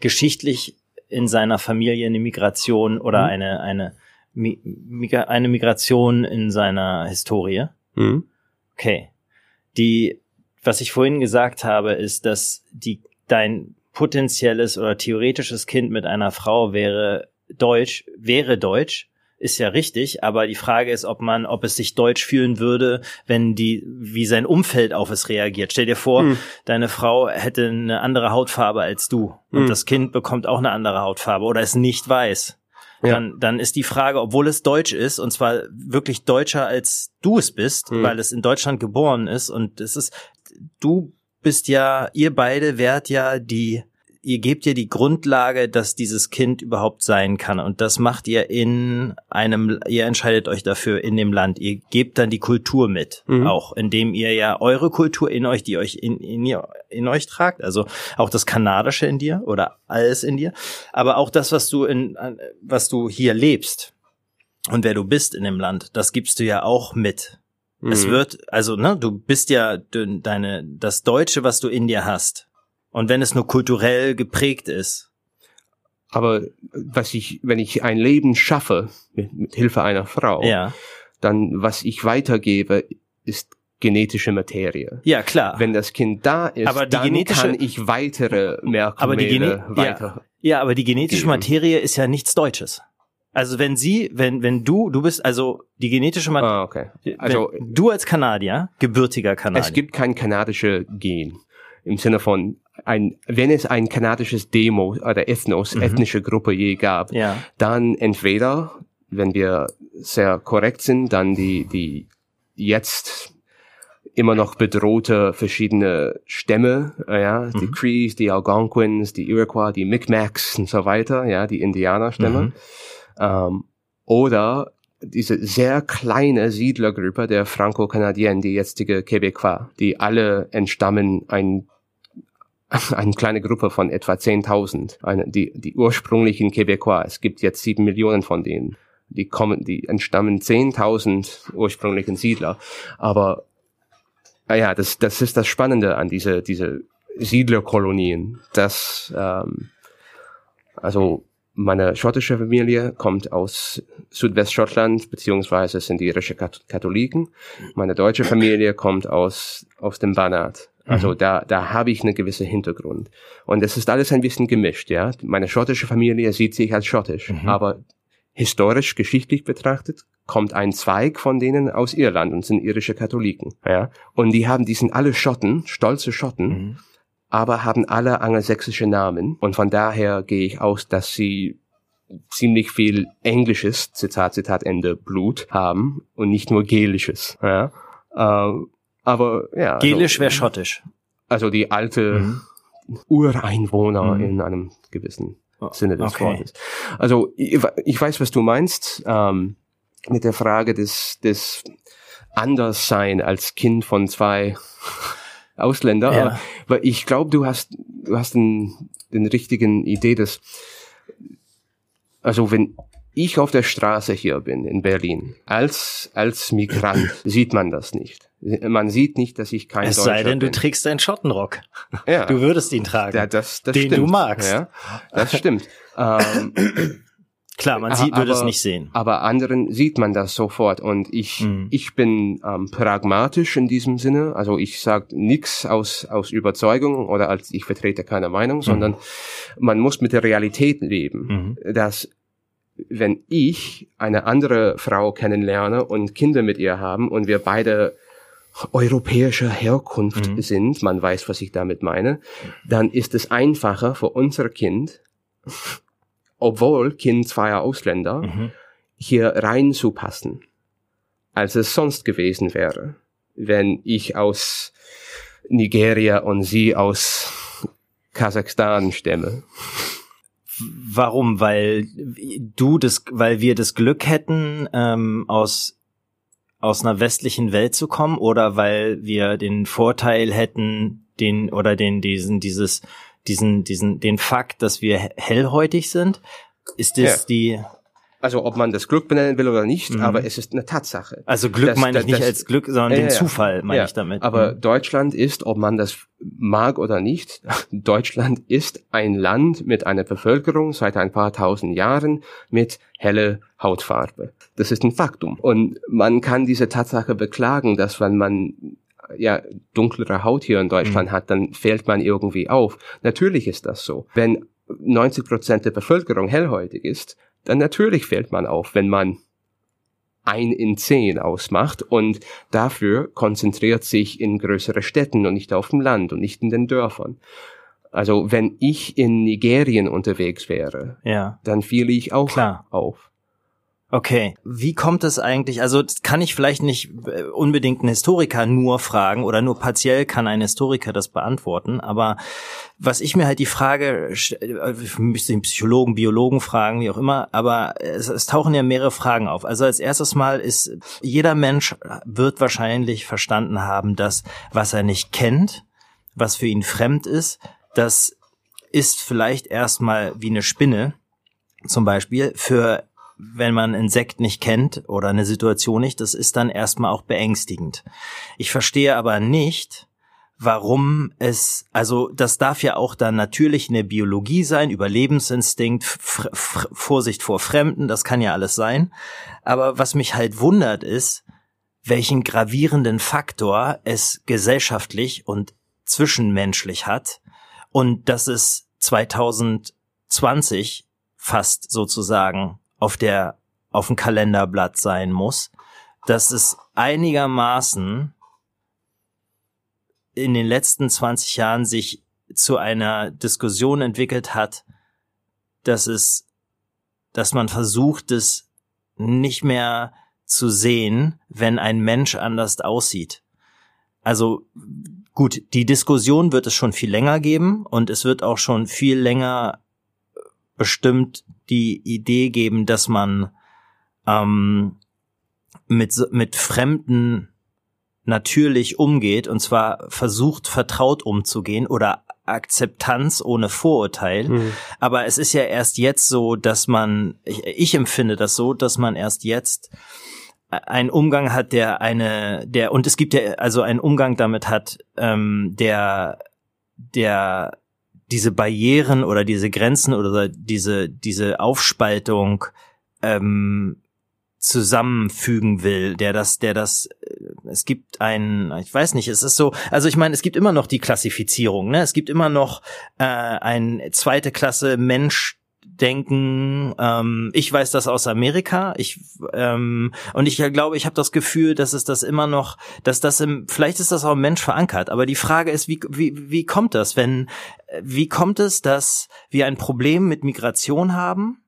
geschichtlich in seiner Familie eine Migration oder mhm. eine, eine, eine Migration in seiner Historie. Mhm. Okay. Die, was ich vorhin gesagt habe, ist, dass die, dein potenzielles oder theoretisches Kind mit einer Frau wäre deutsch, wäre deutsch, ist ja richtig, aber die Frage ist, ob man, ob es sich deutsch fühlen würde, wenn die, wie sein Umfeld auf es reagiert. Stell dir vor, hm. deine Frau hätte eine andere Hautfarbe als du und hm. das Kind bekommt auch eine andere Hautfarbe oder ist nicht weiß. Ja. Dann, dann ist die Frage, obwohl es deutsch ist, und zwar wirklich deutscher als du es bist, hm. weil es in Deutschland geboren ist und es ist, du bist ja, ihr beide wärt ja die ihr gebt ihr die Grundlage, dass dieses Kind überhaupt sein kann. Und das macht ihr in einem, ihr entscheidet euch dafür in dem Land. Ihr gebt dann die Kultur mit, mhm. auch, indem ihr ja eure Kultur in euch, die euch in, in, ihr, in euch tragt, also auch das Kanadische in dir oder alles in dir, aber auch das, was du in, was du hier lebst und wer du bist in dem Land, das gibst du ja auch mit. Mhm. Es wird, also, ne, du bist ja deine, das Deutsche, was du in dir hast, und wenn es nur kulturell geprägt ist. Aber was ich, wenn ich ein Leben schaffe mit, mit Hilfe einer Frau, ja. dann was ich weitergebe, ist genetische Materie. Ja, klar. Wenn das Kind da ist, aber die dann genetische, kann ich weitere Merkmale aber die Gene weiter. Ja, ja, aber die genetische geben. Materie ist ja nichts Deutsches. Also wenn sie, wenn wenn du, du bist also die genetische Materie. Ah, okay. Also du als Kanadier, gebürtiger Kanadier. Es gibt kein kanadische Gen im Sinne von ein, wenn es ein kanadisches Demo oder Ethnos, mhm. ethnische Gruppe je gab, ja. dann entweder, wenn wir sehr korrekt sind, dann die, die jetzt immer noch bedrohte verschiedene Stämme, äh, ja, mhm. die Crees, die Algonquins, die Iroquois, die Mi'kmaq und so weiter, ja, die Indianerstämme. Mhm. Ähm, oder diese sehr kleine Siedlergruppe der Franco-Kanadiens, die jetzige Quebecois, die alle entstammen ein [LAUGHS] eine kleine Gruppe von etwa 10.000, die, die ursprünglichen Quebecois. Es gibt jetzt sieben Millionen von denen. Die kommen, die entstammen 10.000 ursprünglichen Siedler. Aber ah ja, das, das ist das Spannende an diese, diese Siedlerkolonien, dass ähm, also meine schottische Familie kommt aus Südwestschottland, beziehungsweise sind irische Katholiken. Meine deutsche Familie kommt aus, aus dem Banat. Also mhm. da, da habe ich einen gewissen Hintergrund. Und es ist alles ein bisschen gemischt, ja. Meine schottische Familie sieht sich als schottisch, mhm. aber historisch, geschichtlich betrachtet, kommt ein Zweig von denen aus Irland und sind irische Katholiken, ja. Und die haben, die sind alle Schotten, stolze Schotten, mhm. aber haben alle angelsächsische Namen. Und von daher gehe ich aus, dass sie ziemlich viel englisches, Zitat, Zitat, Ende, Blut haben und nicht nur gelisches, ja. Äh, aber ja. Also Gelisch also, wäre schottisch. Also die alte mhm. Ureinwohner mhm. in einem gewissen oh, Sinne des okay. Wortes. Also ich, ich, weiß, was du meinst ähm, mit der Frage des, des Anderssein als Kind von zwei [LAUGHS] Ausländer. Ja. Aber, aber ich glaube, du hast, du hast den, den richtigen Idee, dass also wenn ich auf der Straße hier bin in Berlin, als, als Migrant, [CLEARS THROAT] sieht man das nicht. Man sieht nicht, dass ich kein Es Deutscher sei denn, bin. du trägst einen Schottenrock. Ja. Du würdest ihn tragen. ja, das, das den stimmt. du magst. Ja, das stimmt. ähm, [CLEARS THROAT] Klar, man sieht, würde es nicht sehen. aber anderen sieht man das sofort und ich Mhm. ich bin ähm, pragmatisch in diesem Sinne also ich sage nichts aus aus Überzeugung oder als ich vertrete keine Meinung sondern man muss mit der Realität leben Mhm. dass wenn ich eine andere Frau kennenlerne und Kinder mit ihr haben und wir beide europäischer Herkunft Mhm. sind, man weiß, was ich damit meine, dann ist es einfacher für unser Kind, obwohl Kind zweier Ausländer, Mhm. hier reinzupassen, als es sonst gewesen wäre, wenn ich aus Nigeria und sie aus Kasachstan stämme. Warum? Weil du das, weil wir das Glück hätten, ähm, aus aus einer westlichen Welt zu kommen, oder weil wir den Vorteil hätten, den oder den diesen dieses diesen diesen den Fakt, dass wir he- hellhäutig sind, ist das Ja. die Also ob man das Glück benennen will oder nicht, Mhm. aber es ist eine Tatsache. also Glück Das- meine ich das- nicht das- als Glück, sondern Ja, den ja. Zufall meine Ja, ich damit. Aber Mhm. Deutschland ist, ob man das mag oder nicht, [LAUGHS] Deutschland ist ein Land mit einer Bevölkerung seit ein paar tausend Jahren mit helle Hautfarbe. Das ist ein Faktum. Und man kann diese Tatsache beklagen, dass wenn man ja dunklere Haut hier in Deutschland Mhm. hat, dann fällt man irgendwie auf. Natürlich ist das so. Wenn 90 Prozent der Bevölkerung hellhäutig ist, dann natürlich fällt man auf, wenn man ein in zehn ausmacht und dafür konzentriert sich in größere Städten und nicht auf dem Land und nicht in den Dörfern. Also wenn ich in Nigerien unterwegs wäre, ja. dann fiele ich auch Klar. auf. Okay, wie kommt es eigentlich? Also kann ich vielleicht nicht äh, unbedingt einen Historiker nur fragen oder nur partiell kann ein Historiker das beantworten. Aber was ich mir halt die Frage, st- äh, ich müsste den Psychologen, Biologen fragen, wie auch immer. Aber es, es tauchen ja mehrere Fragen auf. Also als erstes Mal ist jeder Mensch wird wahrscheinlich verstanden haben, dass was er nicht kennt, was für ihn fremd ist, das ist vielleicht erstmal wie eine Spinne zum Beispiel für wenn man ein Insekt nicht kennt oder eine Situation nicht, das ist dann erstmal auch beängstigend. Ich verstehe aber nicht, warum es, also das darf ja auch dann natürlich eine Biologie sein, Überlebensinstinkt, F F Vorsicht vor Fremden, das kann ja alles sein. Aber was mich halt wundert ist, welchen gravierenden Faktor es gesellschaftlich und zwischenmenschlich hat und dass es 2020 fast sozusagen auf der auf dem Kalenderblatt sein muss, dass es einigermaßen in den letzten 20 Jahren sich zu einer Diskussion entwickelt hat, dass es, dass man versucht, es nicht mehr zu sehen, wenn ein Mensch anders aussieht. Also gut, die Diskussion wird es schon viel länger geben und es wird auch schon viel länger bestimmt die Idee geben, dass man ähm, mit, mit Fremden natürlich umgeht und zwar versucht, vertraut umzugehen oder Akzeptanz ohne Vorurteil. Aber es ist ja erst jetzt so, dass man, ich, ich empfinde das so, dass man erst jetzt einen Umgang hat, der eine, der, und es gibt ja also einen Umgang damit hat, ähm, der, der diese Barrieren oder diese Grenzen oder diese, diese Aufspaltung ähm, zusammenfügen will, der das, der das, äh, es gibt ein, ich weiß nicht, es ist so, also ich meine, es gibt immer noch die Klassifizierung, ne? Es gibt immer noch äh, ein zweite Klasse Mensch denken, ähm, ich weiß das aus Amerika, ich ähm, und ich glaube, ich habe das Gefühl, dass es das immer noch, dass das im, vielleicht ist das auch im Mensch verankert, aber die Frage ist, wie wie wie kommt das, wenn äh, wie kommt es, dass wir ein Problem mit Migration haben,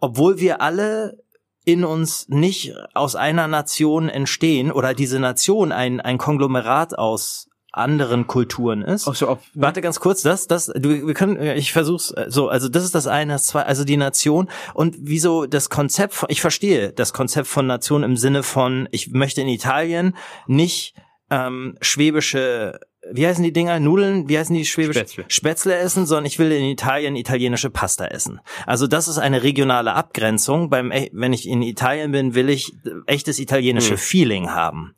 obwohl wir alle in uns nicht aus einer Nation entstehen oder diese Nation ein ein Konglomerat aus anderen Kulturen ist. Also ob, Warte ganz kurz, das, das, du, wir können, ich versuch's äh, so, also das ist das eine, das zwei, also die Nation und wieso das Konzept, von, ich verstehe das Konzept von Nation im Sinne von, ich möchte in Italien nicht ähm, schwäbische wie heißen die Dinger? Nudeln? Wie heißen die Schwäbisch? Spätzle. Spätzle essen, sondern ich will in Italien italienische Pasta essen. Also das ist eine regionale Abgrenzung. Beim, e- wenn ich in Italien bin, will ich echtes italienische Hm. Feeling haben.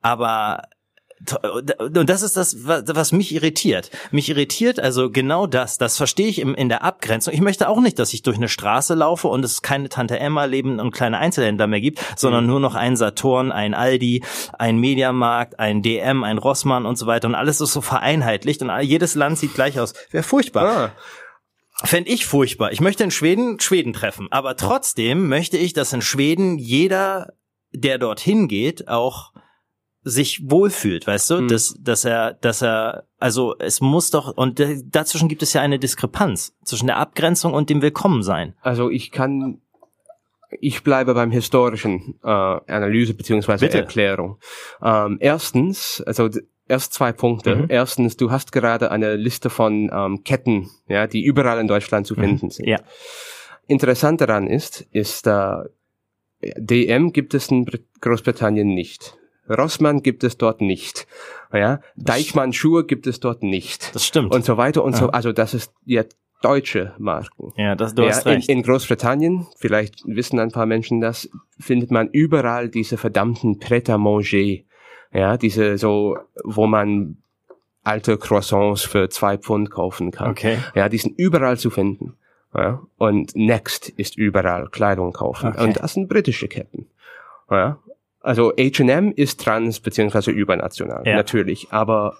Aber und das ist das, was mich irritiert. Mich irritiert also genau das. Das verstehe ich in der Abgrenzung. Ich möchte auch nicht, dass ich durch eine Straße laufe und es keine Tante Emma leben und kleine Einzelhändler mehr gibt, sondern nur noch ein Saturn, ein Aldi, ein Mediamarkt, ein DM, ein Rossmann und so weiter. Und alles ist so vereinheitlicht und jedes Land sieht gleich aus. Wäre furchtbar. Ah. Fände ich furchtbar. Ich möchte in Schweden Schweden treffen. Aber trotzdem möchte ich, dass in Schweden jeder, der dorthin geht, auch sich wohlfühlt, weißt du, Hm. dass, dass er, dass er, also es muss doch, und dazwischen gibt es ja eine Diskrepanz zwischen der Abgrenzung und dem Willkommensein. Also ich kann, ich bleibe beim historischen äh, Analyse beziehungsweise Bitte. Erklärung. Ähm, erstens, also erst zwei Punkte. Mhm. Erstens, du hast gerade eine Liste von ähm, Ketten, ja, die überall in Deutschland zu finden sind. Ja. Interessant daran ist, ist äh, DM gibt es in Brit Großbritannien nicht. Rossmann gibt es dort nicht. Ja, Deichmann Schuhe gibt es dort nicht. Das stimmt. Und so weiter und so. Ja. Also das ist jetzt deutsche Marken. ja, das, du Ja, hast in, recht. in Großbritannien, vielleicht wissen ein paar Menschen das, findet man überall diese verdammten Pret-à-manger. Ja, diese so, wo man alte Croissants für zwei Pfund kaufen kann. okay. Ja, die sind überall zu finden. Ja, und Next ist überall Kleidung kaufen. Okay. Und das sind britische Ketten. Ja, also H&M ist trans beziehungsweise übernational, Ja. natürlich. Aber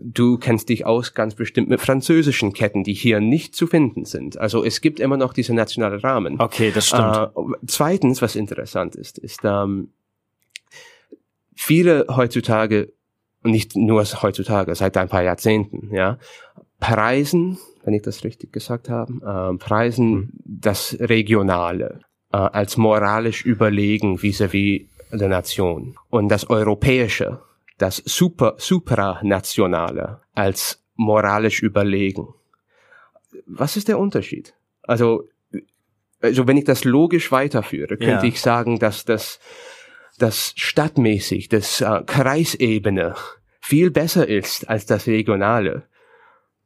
du kennst dich aus ganz bestimmt mit französischen Ketten, die hier nicht zu finden sind. Also es gibt immer noch diese nationale Rahmen. Okay, das stimmt. Äh, zweitens, was interessant ist, ist, ähm, viele heutzutage, nicht nur heutzutage, seit ein paar Jahrzehnten, ja, preisen, wenn ich das richtig gesagt habe, äh, preisen Mhm. das Regionale äh, als moralisch überlegen vis-à-vis der Nation und das Europäische, das Super, Supranationale als moralisch überlegen. Was ist der Unterschied? Also, also wenn ich das logisch weiterführe, könnte Ja. ich sagen, dass das, das stadtmäßig, das äh, Kreisebene viel besser ist als das Regionale.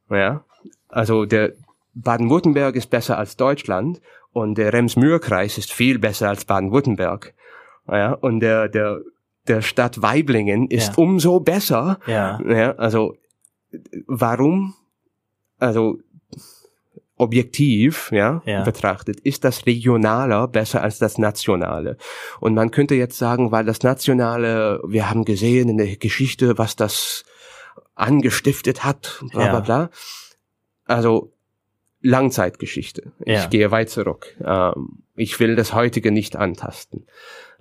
Ja, also der Baden-Württemberg ist besser als Deutschland und der Rems-Mühr-Kreis ist viel besser als Baden-Württemberg. Ja, und der, der, der Stadt Weiblingen ist Ja. umso besser. ja. Ja, also warum, also objektiv, ja, Ja. betrachtet, ist das Regionaler besser als das Nationale. Und man könnte jetzt sagen, weil das Nationale, wir haben gesehen in der Geschichte, was das angestiftet hat, bla Ja. bla bla. Also Langzeitgeschichte. Ich Ja. gehe weit zurück. Ähm, ich will das heutige nicht antasten.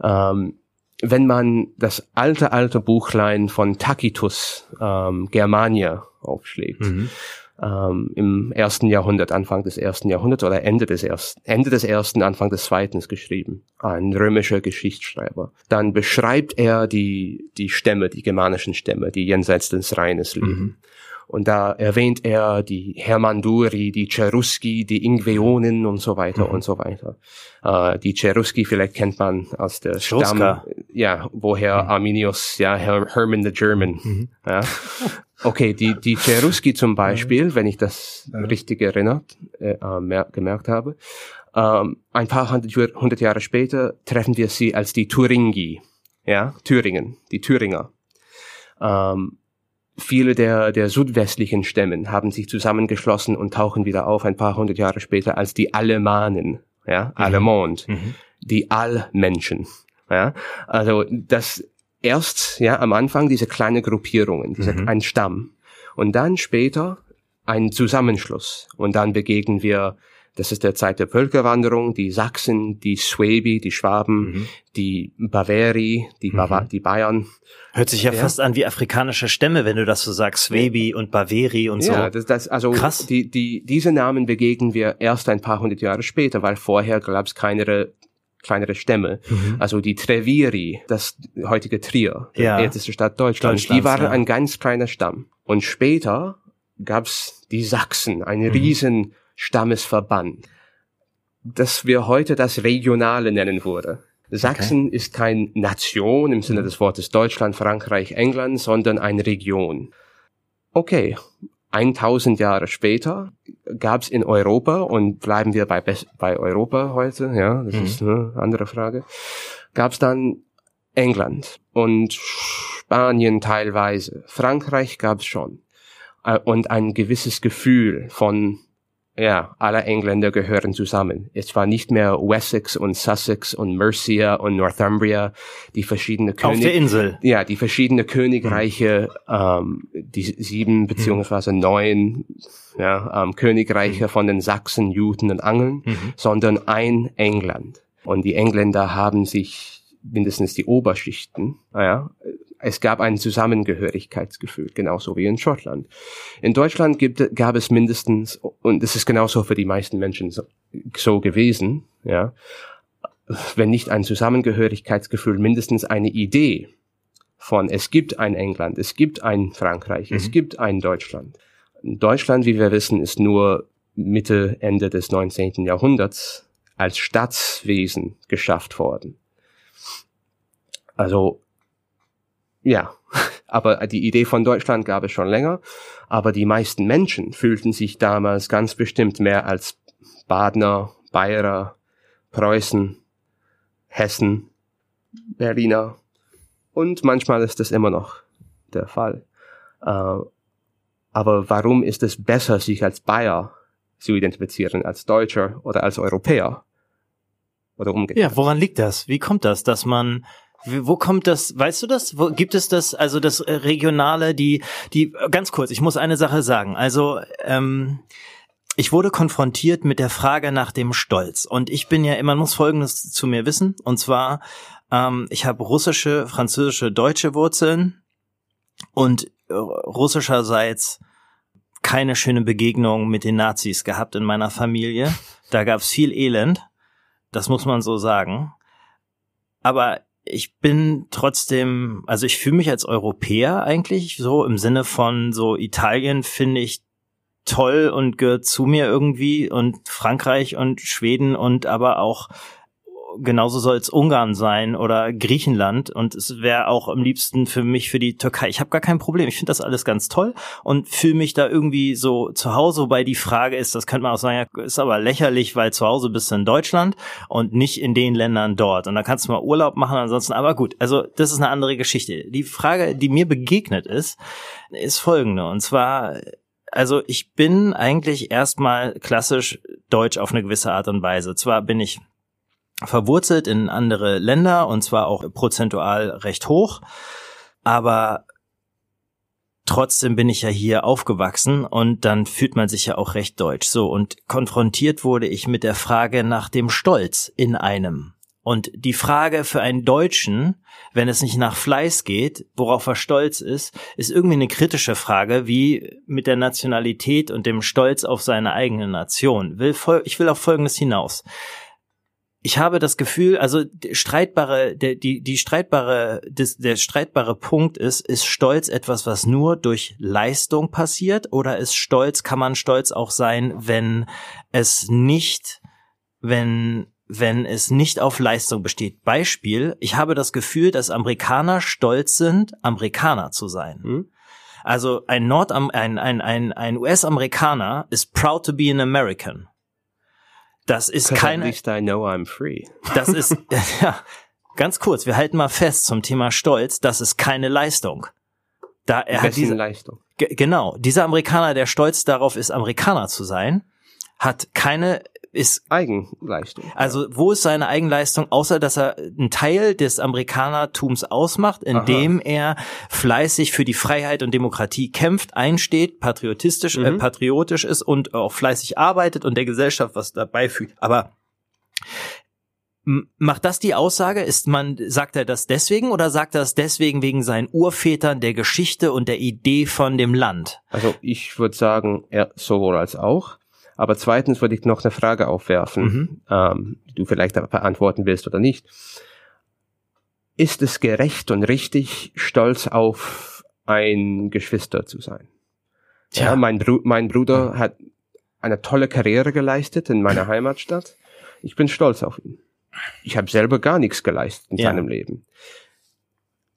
Ähm, wenn man das alte, alte Buchlein von Tacitus, ähm, Germania, aufschlägt, Mhm. ähm, im ersten Jahrhundert, Anfang des ersten Jahrhunderts oder Ende des ersten, Ende des ersten, Anfang des zweiten geschrieben. Ein römischer Geschichtsschreiber. Dann beschreibt er die, die Stämme, die germanischen Stämme, die jenseits des Rheines leben. Mhm. Und da erwähnt er die Hermanduri, die Cherusci, die Ingveonen und so weiter Mhm. und so weiter. Äh, die Cherusci vielleicht kennt man aus der Cherusker. Stamm, ja, woher Arminius, ja, Her Herman the German, Mhm. ja. Okay, die, die Cherusci zum Beispiel, wenn ich das richtig erinnert, äh, äh, mer- gemerkt habe, ähm, ein paar hundert, hundert Jahre später treffen wir sie als die Thuringi, ja, Thüringen, die Thüringer. Ähm, viele der, der südwestlichen Stämmen haben sich zusammengeschlossen und tauchen wieder auf ein paar hundert Jahre später als die Alemanen, ja, Allemande, Mhm. die Allmenschen, ja. Also das erst, ja, am Anfang diese kleine Gruppierungen, diese, Mhm. ein Stamm und dann später ein Zusammenschluss und dann begegnen wir das ist der Zeit der Völkerwanderung, die Sachsen, die Schwabi, die Schwaben, Mhm. die Bavari, die, Mhm. die Bayern. Hört sich ja, Ja. fast an wie afrikanische Stämme, wenn du das so sagst, Swabi und Baveri und so. Ja, das, das, also Krass. Die, die, diese Namen begegnen wir erst ein paar hundert Jahre später, weil vorher gab es kleinere, kleinere Stämme. Mhm. Also die Treviri, das heutige Trier, die Ja. älteste Stadt Deutschlands, Deutschlands, die waren ja. ein ganz kleiner Stamm. Und später gab's die Sachsen, ein Mhm. riesen Stammesverband, das wir heute das Regionale nennen würde. Sachsen ist kein Nation im Sinne Mhm. des Wortes Deutschland, Frankreich, England, sondern eine Region. okay, 1000 Jahre später gab es in Europa, und bleiben wir bei, bei Europa heute, ja, das mhm. ist eine andere Frage, gab es dann England und Spanien teilweise, Frankreich gab es schon äh, und ein gewisses Gefühl von ja, alle Engländer gehören zusammen. Es war nicht mehr Wessex und Sussex und Mercia und Northumbria, die verschiedene König Auf der Insel. Ja, die verschiedene Königreiche, mhm. ähm, die sieben beziehungsweise neun ja, ähm, Königreiche mhm. von den Sachsen, Juden und Angeln, mhm. sondern ein England. Und die Engländer haben sich mindestens die Oberschichten, ja, es gab ein Zusammengehörigkeitsgefühl, genauso wie in Schottland. In Deutschland gibt, gab es mindestens, und es ist genauso für die meisten Menschen so, so gewesen, ja, wenn nicht ein Zusammengehörigkeitsgefühl, mindestens eine Idee von, es gibt ein England, es gibt ein Frankreich, mhm. es gibt ein Deutschland. Deutschland, wie wir wissen, ist nur Mitte, Ende des 19. Jahrhunderts als Staatswesen geschafft worden. Also ja, [LAUGHS] aber die Idee von Deutschland gab es schon länger, aber die meisten Menschen fühlten sich damals ganz bestimmt mehr als Badner, Bayer, Preußen, Hessen, Berliner und manchmal ist das immer noch der Fall. Äh, aber warum ist es besser, sich als Bayer zu identifizieren, als Deutscher oder als Europäer? Oder umgekehrt? Ja, woran liegt das? Wie kommt das, dass man wo kommt das, weißt du das? Wo gibt es das, also das äh, Regionale, die, die, ganz kurz, ich muss eine Sache sagen. Also, ähm, ich wurde konfrontiert mit der Frage nach dem Stolz. Und ich bin ja immer, muss Folgendes zu mir wissen. Und zwar, ähm, ich habe russische, französische, deutsche Wurzeln und äh, russischerseits keine schöne Begegnung mit den Nazis gehabt in meiner Familie. Da gab es viel Elend. Das muss man so sagen. Aber ich bin trotzdem, also ich fühle mich als Europäer eigentlich so im Sinne von so Italien finde ich toll und gehört zu mir irgendwie und Frankreich und Schweden und aber auch genauso soll es Ungarn sein oder Griechenland und es wäre auch am liebsten für mich für die Türkei. Ich habe gar kein Problem. Ich finde das alles ganz toll und fühle mich da irgendwie so zu Hause, wobei die Frage ist, das könnte man auch sagen, ja, ist aber lächerlich, weil zu Hause bist du in Deutschland und nicht in den Ländern dort. Und da kannst du mal Urlaub machen, ansonsten, aber gut, also das ist eine andere Geschichte. Die Frage, die mir begegnet ist, ist folgende. Und zwar, also ich bin eigentlich erstmal klassisch deutsch auf eine gewisse Art und Weise. Zwar bin ich verwurzelt in andere Länder und zwar auch prozentual recht hoch. Aber trotzdem bin ich ja hier aufgewachsen und dann fühlt man sich ja auch recht deutsch. So, und konfrontiert wurde ich mit der Frage nach dem Stolz in einem. Und die Frage für einen Deutschen, wenn es nicht nach Fleiß geht, worauf er stolz ist, ist irgendwie eine kritische Frage, wie mit der Nationalität und dem Stolz auf seine eigene Nation. ich will auf Folgendes hinaus ich habe das Gefühl, also streitbare, der, die, die streitbare, des, der streitbare Punkt ist, ist Stolz etwas, was nur durch Leistung passiert oder ist Stolz, kann man stolz auch sein, wenn es nicht, wenn, wenn es nicht auf Leistung besteht. Beispiel, ich habe das Gefühl, dass Amerikaner stolz sind, Amerikaner zu sein. Hm? Also ein Nord, ein, ein, ein, ein US-Amerikaner ist proud to be an American. Das ist keine. At least I know I'm free. Das ist [LAUGHS] [LAUGHS] ja ganz kurz. Wir halten mal fest zum Thema Stolz. Das ist keine Leistung. Da er hat diese Leistung. Genau. Dieser Amerikaner, der stolz darauf ist, Amerikaner zu sein, hat keine ist Eigenleistung. Also wo ist seine Eigenleistung, außer dass er einen Teil des Amerikanertums ausmacht, indem Aha. er fleißig für die Freiheit und Demokratie kämpft, einsteht, patriotistisch, äh, mhm. äh, patriotisch ist und auch fleißig arbeitet und der Gesellschaft was dabei fügt. Aber Macht das die Aussage? Ist man, sagt er das deswegen oder sagt er das deswegen wegen seinen Urvätern, der Geschichte und der Idee von dem Land? Also ich würde sagen, er sowohl als auch. Aber zweitens würde ich noch eine Frage aufwerfen, mhm. ähm, die du vielleicht beantworten willst oder nicht. Ist es gerecht und richtig, stolz auf ein Geschwister zu sein? Tja. Ja, mein, Bru mein Bruder hat eine tolle Karriere geleistet in meiner [LAUGHS] Heimatstadt. Ich bin stolz auf ihn. Ich habe selber gar nichts geleistet in ja. seinem Leben.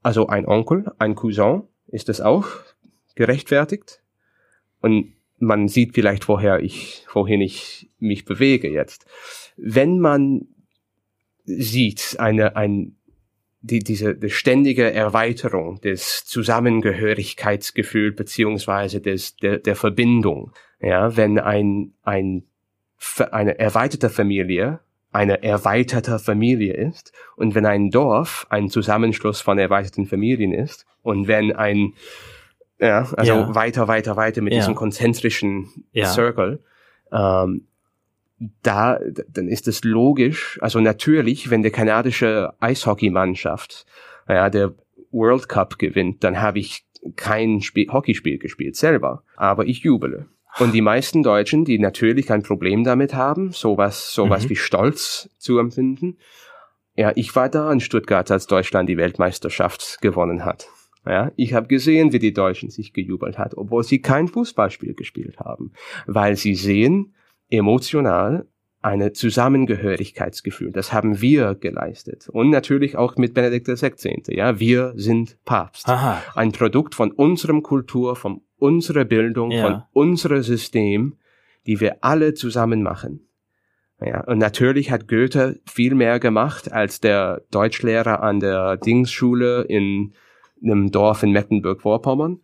Also ein Onkel, ein Cousin, ist es auch gerechtfertigt? und man sieht vielleicht, woher ich, wohin ich mich bewege jetzt. Wenn man sieht, eine, ein, die, diese die ständige Erweiterung des Zusammengehörigkeitsgefühls beziehungsweise des, der, der Verbindung, ja, wenn ein, ein, eine erweiterte Familie eine erweiterte Familie ist und wenn ein Dorf ein Zusammenschluss von erweiterten Familien ist und wenn ein ja, also ja. weiter, weiter, weiter mit ja. diesem konzentrischen ja. Circle, ähm, da, dann ist es logisch, also natürlich, wenn der kanadische Eishockeymannschaft, ja, der World Cup gewinnt, dann habe ich kein Spiel, Hockeyspiel gespielt selber, aber ich jubele. Und die meisten Deutschen, die natürlich kein Problem damit haben, sowas, sowas mhm. wie Stolz zu empfinden. Ja, ich war da in Stuttgart, als Deutschland die Weltmeisterschaft gewonnen hat. Ja, ich habe gesehen, wie die Deutschen sich gejubelt hat, obwohl sie kein Fußballspiel gespielt haben, weil sie sehen emotional eine Zusammengehörigkeitsgefühl. Das haben wir geleistet. Und natürlich auch mit Benedikt XVI. Ja, wir sind Papst. Aha. Ein Produkt von unserem Kultur, von unserer Bildung, ja. von unserem System, die wir alle zusammen machen. Ja, und natürlich hat Goethe viel mehr gemacht als der Deutschlehrer an der Dingsschule in einem Dorf in Mecklenburg-Vorpommern.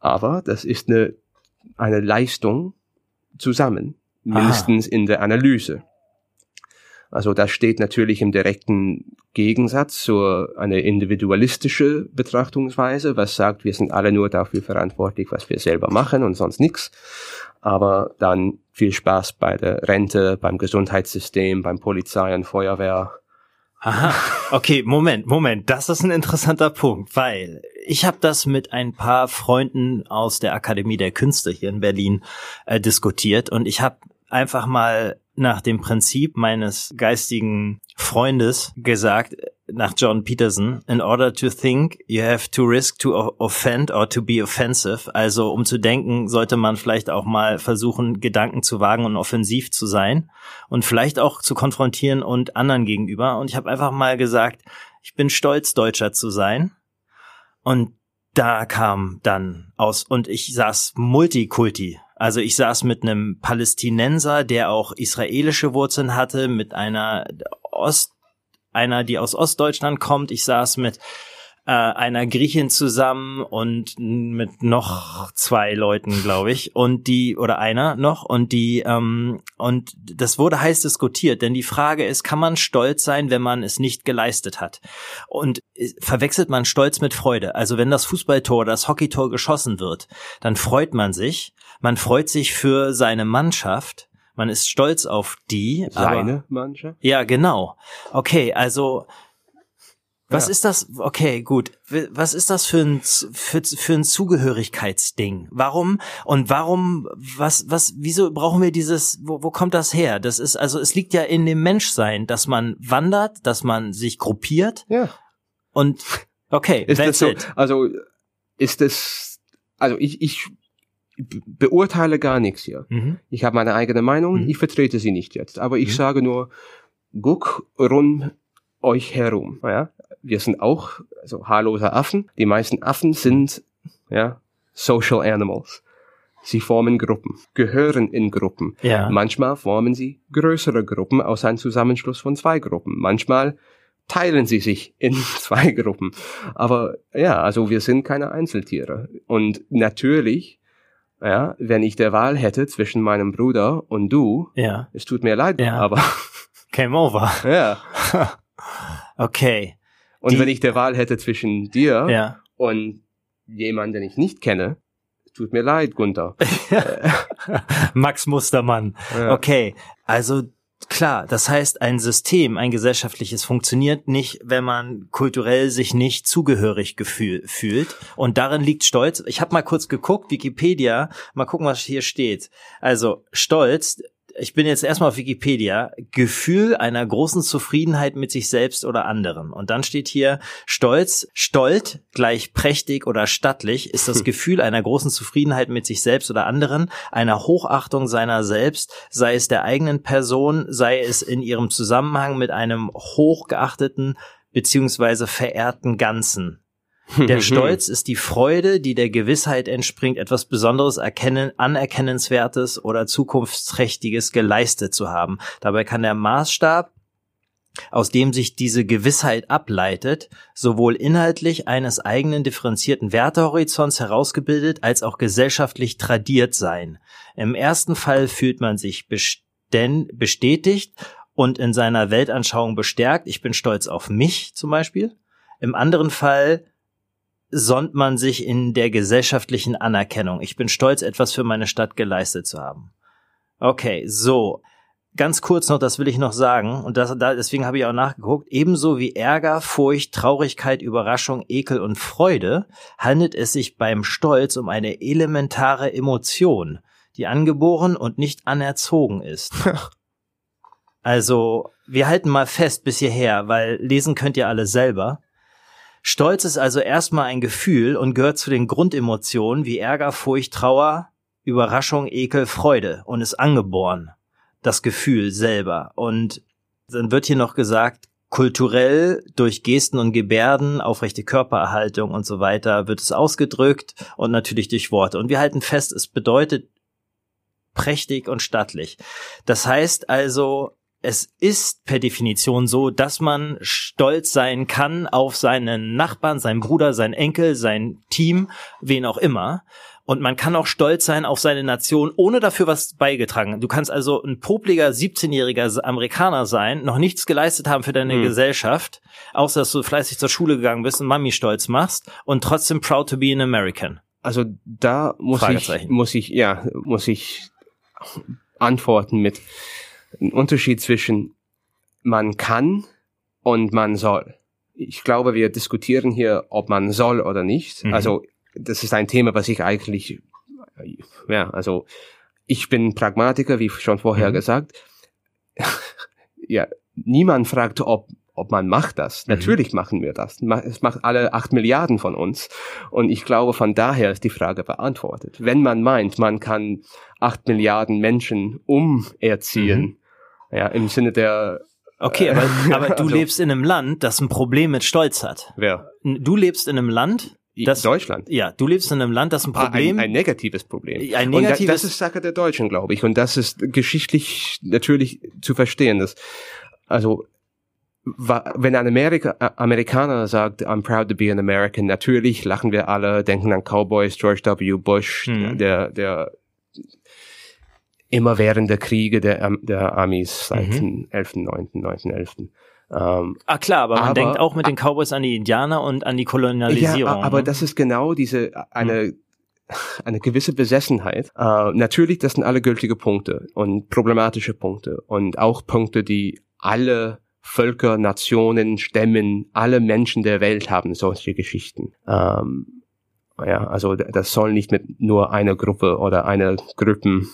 Aber das ist eine, eine Leistung zusammen mindestens Aha. in der Analyse. Also das steht natürlich im direkten Gegensatz zu einer individualistische Betrachtungsweise, was sagt, wir sind alle nur dafür verantwortlich, was wir selber machen und sonst nichts. Aber dann viel Spaß bei der Rente, beim Gesundheitssystem, beim Polizei und Feuerwehr. Aha, okay, Moment, Moment, das ist ein interessanter Punkt, weil ich habe das mit ein paar Freunden aus der Akademie der Künste hier in Berlin äh, diskutiert und ich habe einfach mal nach dem Prinzip meines geistigen Freundes gesagt, nach John Peterson, in order to think, you have to risk to offend or to be offensive. Also um zu denken, sollte man vielleicht auch mal versuchen, Gedanken zu wagen und offensiv zu sein und vielleicht auch zu konfrontieren und anderen gegenüber. Und ich habe einfach mal gesagt, ich bin stolz, Deutscher zu sein. Und da kam dann aus, und ich saß Multikulti also ich saß mit einem Palästinenser, der auch israelische Wurzeln hatte, mit einer Ost, einer, die aus Ostdeutschland kommt. Ich saß mit äh, einer Griechin zusammen und mit noch zwei Leuten, glaube ich, und die oder einer noch und die ähm, und das wurde heiß diskutiert, denn die Frage ist, kann man stolz sein, wenn man es nicht geleistet hat? Und äh, verwechselt man Stolz mit Freude? Also wenn das Fußballtor, das Hockeytor geschossen wird, dann freut man sich, man freut sich für seine Mannschaft. Man ist stolz auf die. Seine aber, Mannschaft? Ja, genau. Okay, also was ja. ist das? Okay, gut. Was ist das für ein für, für ein Zugehörigkeitsding? Warum und warum was was wieso brauchen wir dieses wo, wo kommt das her? Das ist also es liegt ja in dem Menschsein, dass man wandert, dass man sich gruppiert. Ja. Und okay, ist das so? It. Also ist das also ich ich beurteile gar nichts hier. Mhm. Ich habe meine eigene Meinung, mhm. ich vertrete sie nicht jetzt, aber ich mhm. sage nur guck rund euch herum, ja? wir sind auch also haarlose Affen. Die meisten Affen sind ja Social Animals. Sie formen Gruppen, gehören in Gruppen. Ja. Manchmal formen sie größere Gruppen aus einem Zusammenschluss von zwei Gruppen. Manchmal teilen sie sich in [LAUGHS] zwei Gruppen. Aber ja, also wir sind keine Einzeltiere. Und natürlich, ja, wenn ich der Wahl hätte zwischen meinem Bruder und du, ja. es tut mir leid, ja. aber [LAUGHS] Game over. [LAUGHS] Ja. [LAUGHS] okay. Und die, wenn ich der Wahl hätte zwischen dir ja. und jemanden, den ich nicht kenne, tut mir leid, Gunther. Max Mustermann. Ja. Okay, also klar, das heißt, ein System, ein gesellschaftliches funktioniert nicht, wenn man kulturell sich nicht zugehörig gefühl, fühlt. Und darin liegt Stolz. Ich habe mal kurz geguckt, Wikipedia, mal gucken, was hier steht. Also Stolz ich bin jetzt erstmal auf Wikipedia, Gefühl einer großen Zufriedenheit mit sich selbst oder anderen. Und dann steht hier Stolz, Stolt gleich prächtig oder stattlich ist das [LAUGHS] Gefühl einer großen Zufriedenheit mit sich selbst oder anderen, einer Hochachtung seiner selbst, sei es der eigenen Person, sei es in ihrem Zusammenhang mit einem hochgeachteten beziehungsweise verehrten Ganzen. Der [LAUGHS] Stolz ist die Freude, die der Gewissheit entspringt, etwas Besonderes, erkennen, Anerkennenswertes oder Zukunftsträchtiges geleistet zu haben. Dabei kann der Maßstab, aus dem sich diese Gewissheit ableitet, sowohl inhaltlich eines eigenen differenzierten Wertehorizonts herausgebildet als auch gesellschaftlich tradiert sein. Im ersten Fall fühlt man sich bestätigt und in seiner Weltanschauung bestärkt. Ich bin stolz auf mich zum Beispiel. Im anderen Fall sonnt man sich in der gesellschaftlichen Anerkennung. Ich bin stolz, etwas für meine Stadt geleistet zu haben. Okay, so. Ganz kurz noch, das will ich noch sagen, und das, da, deswegen habe ich auch nachgeguckt, ebenso wie Ärger, Furcht, Traurigkeit, Überraschung, Ekel und Freude handelt es sich beim Stolz um eine elementare Emotion, die angeboren und nicht anerzogen ist. [LAUGHS] also, wir halten mal fest bis hierher, weil lesen könnt ihr alle selber. Stolz ist also erstmal ein Gefühl und gehört zu den Grundemotionen wie Ärger, Furcht, Trauer, Überraschung, Ekel, Freude und ist angeboren. Das Gefühl selber. Und dann wird hier noch gesagt, kulturell durch Gesten und Gebärden, aufrechte Körpererhaltung und so weiter wird es ausgedrückt und natürlich durch Worte. Und wir halten fest, es bedeutet prächtig und stattlich. Das heißt also, es ist per Definition so, dass man stolz sein kann auf seinen Nachbarn, seinen Bruder, seinen Enkel, sein Team, wen auch immer. Und man kann auch stolz sein auf seine Nation, ohne dafür was beigetragen. Du kannst also ein popliger 17-jähriger Amerikaner sein, noch nichts geleistet haben für deine hm. Gesellschaft, außer dass du fleißig zur Schule gegangen bist und Mami stolz machst und trotzdem proud to be an American. Also da muss ich, muss ich, ja, muss ich antworten mit, ein Unterschied zwischen man kann und man soll. Ich glaube, wir diskutieren hier, ob man soll oder nicht. Mhm. Also das ist ein Thema, was ich eigentlich, ja, also ich bin Pragmatiker, wie schon vorher mhm. gesagt. [LAUGHS] ja, niemand fragt, ob ob man macht das. Mhm. Natürlich machen wir das. Es macht alle acht Milliarden von uns. Und ich glaube, von daher ist die Frage beantwortet. Wenn man meint, man kann acht Milliarden Menschen umerziehen, mhm. Ja, im Sinne der Okay, aber, aber du [LAUGHS] also, lebst in einem Land, das ein Problem mit Stolz hat. Wer? Du lebst in einem Land, das, Deutschland. Ja, du lebst in einem Land, das ein Problem. Ein, ein negatives Problem. Ein negatives. Und das ist Sache der Deutschen, glaube ich. Und das ist geschichtlich natürlich zu verstehen. Dass, also, wenn ein Amerika, Amerikaner sagt, I'm proud to be an American, natürlich lachen wir alle, denken an Cowboys, George W. Bush, hm. der, der immer während der Kriege der, der Amis seit mhm. 11., 9., 9., 11. Ähm, ah klar, aber man aber, denkt auch mit den Cowboys an die Indianer und an die Kolonialisierung. Ja, aber ne? das ist genau diese eine mhm. [LAUGHS] eine gewisse Besessenheit. Äh, natürlich, das sind alle gültige Punkte und problematische Punkte und auch Punkte, die alle Völker, Nationen, Stämmen, alle Menschen der Welt haben solche Geschichten. Ähm, ja, also das soll nicht mit nur einer Gruppe oder einer Gruppen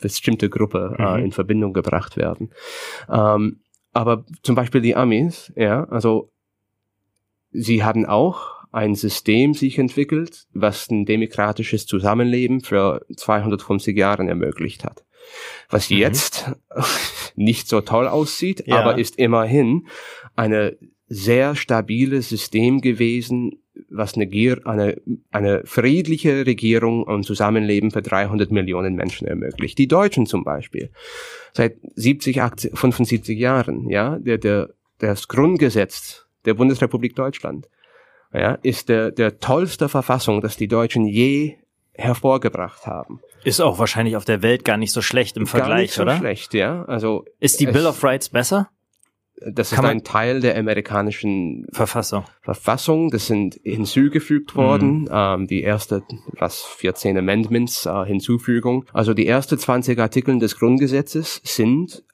bestimmte Gruppe äh, mhm. äh, in Verbindung gebracht werden. Ähm, aber zum Beispiel die Amis, ja, also sie haben auch ein System sich entwickelt, was ein demokratisches Zusammenleben für 250 Jahre ermöglicht hat. Was mhm. jetzt [LAUGHS] nicht so toll aussieht, ja. aber ist immerhin eine sehr stabile System gewesen, was eine, eine, eine friedliche Regierung und Zusammenleben für 300 Millionen Menschen ermöglicht. Die Deutschen zum Beispiel. Seit 70, 80, 75 Jahren, ja, der, der, das Grundgesetz der Bundesrepublik Deutschland, ja, ist der, der tollste Verfassung, das die Deutschen je hervorgebracht haben. Ist auch wahrscheinlich auf der Welt gar nicht so schlecht im Vergleich, gar nicht so oder? schlecht, ja. Also ist die Bill of Rights besser? Das ist ein Teil der amerikanischen Verfassung. Verfassung. Das sind hinzugefügt worden. Mhm. Ähm, die erste, was 14 Amendments, äh, Hinzufügung. Also die erste 20 Artikel des Grundgesetzes sind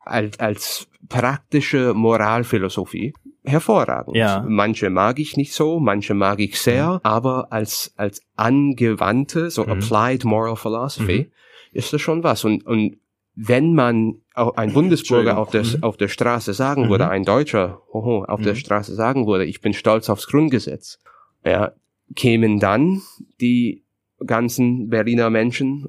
als, als praktische Moralphilosophie hervorragend. Ja. Manche mag ich nicht so, manche mag ich sehr, mhm. aber als, als angewandte, so mhm. applied moral philosophy, mhm. ist das schon was. Und, und wenn man ein Bundesbürger auf der, auf der Straße sagen würde, mhm. ein Deutscher oho, auf mhm. der Straße sagen würde, ich bin stolz aufs Grundgesetz, ja, kämen dann die ganzen Berliner Menschen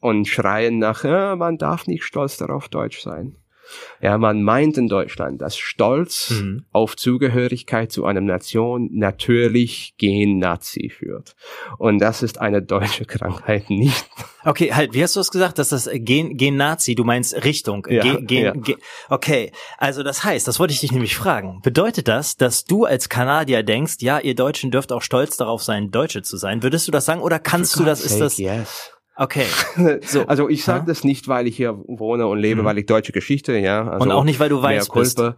und schreien nach, ja, man darf nicht stolz darauf, Deutsch sein. Ja, man meint in Deutschland, dass Stolz mhm. auf Zugehörigkeit zu einer Nation natürlich gen Nazi führt. Und das ist eine deutsche Krankheit nicht. Okay, halt, wie hast du es gesagt, dass das gen, gen Nazi, du meinst Richtung, ja, gen, gen, ja. gen, okay. Also das heißt, das wollte ich dich nämlich fragen. Bedeutet das, dass du als Kanadier denkst, ja, ihr Deutschen dürft auch stolz darauf sein, Deutsche zu sein? Würdest du das sagen oder kannst du das, ist das? Yes. Okay. [LAUGHS] So. Also ich sage das nicht, weil ich hier wohne und lebe, mhm. weil ich deutsche Geschichte, ja. Also und auch nicht, weil du weißt bist. Äh,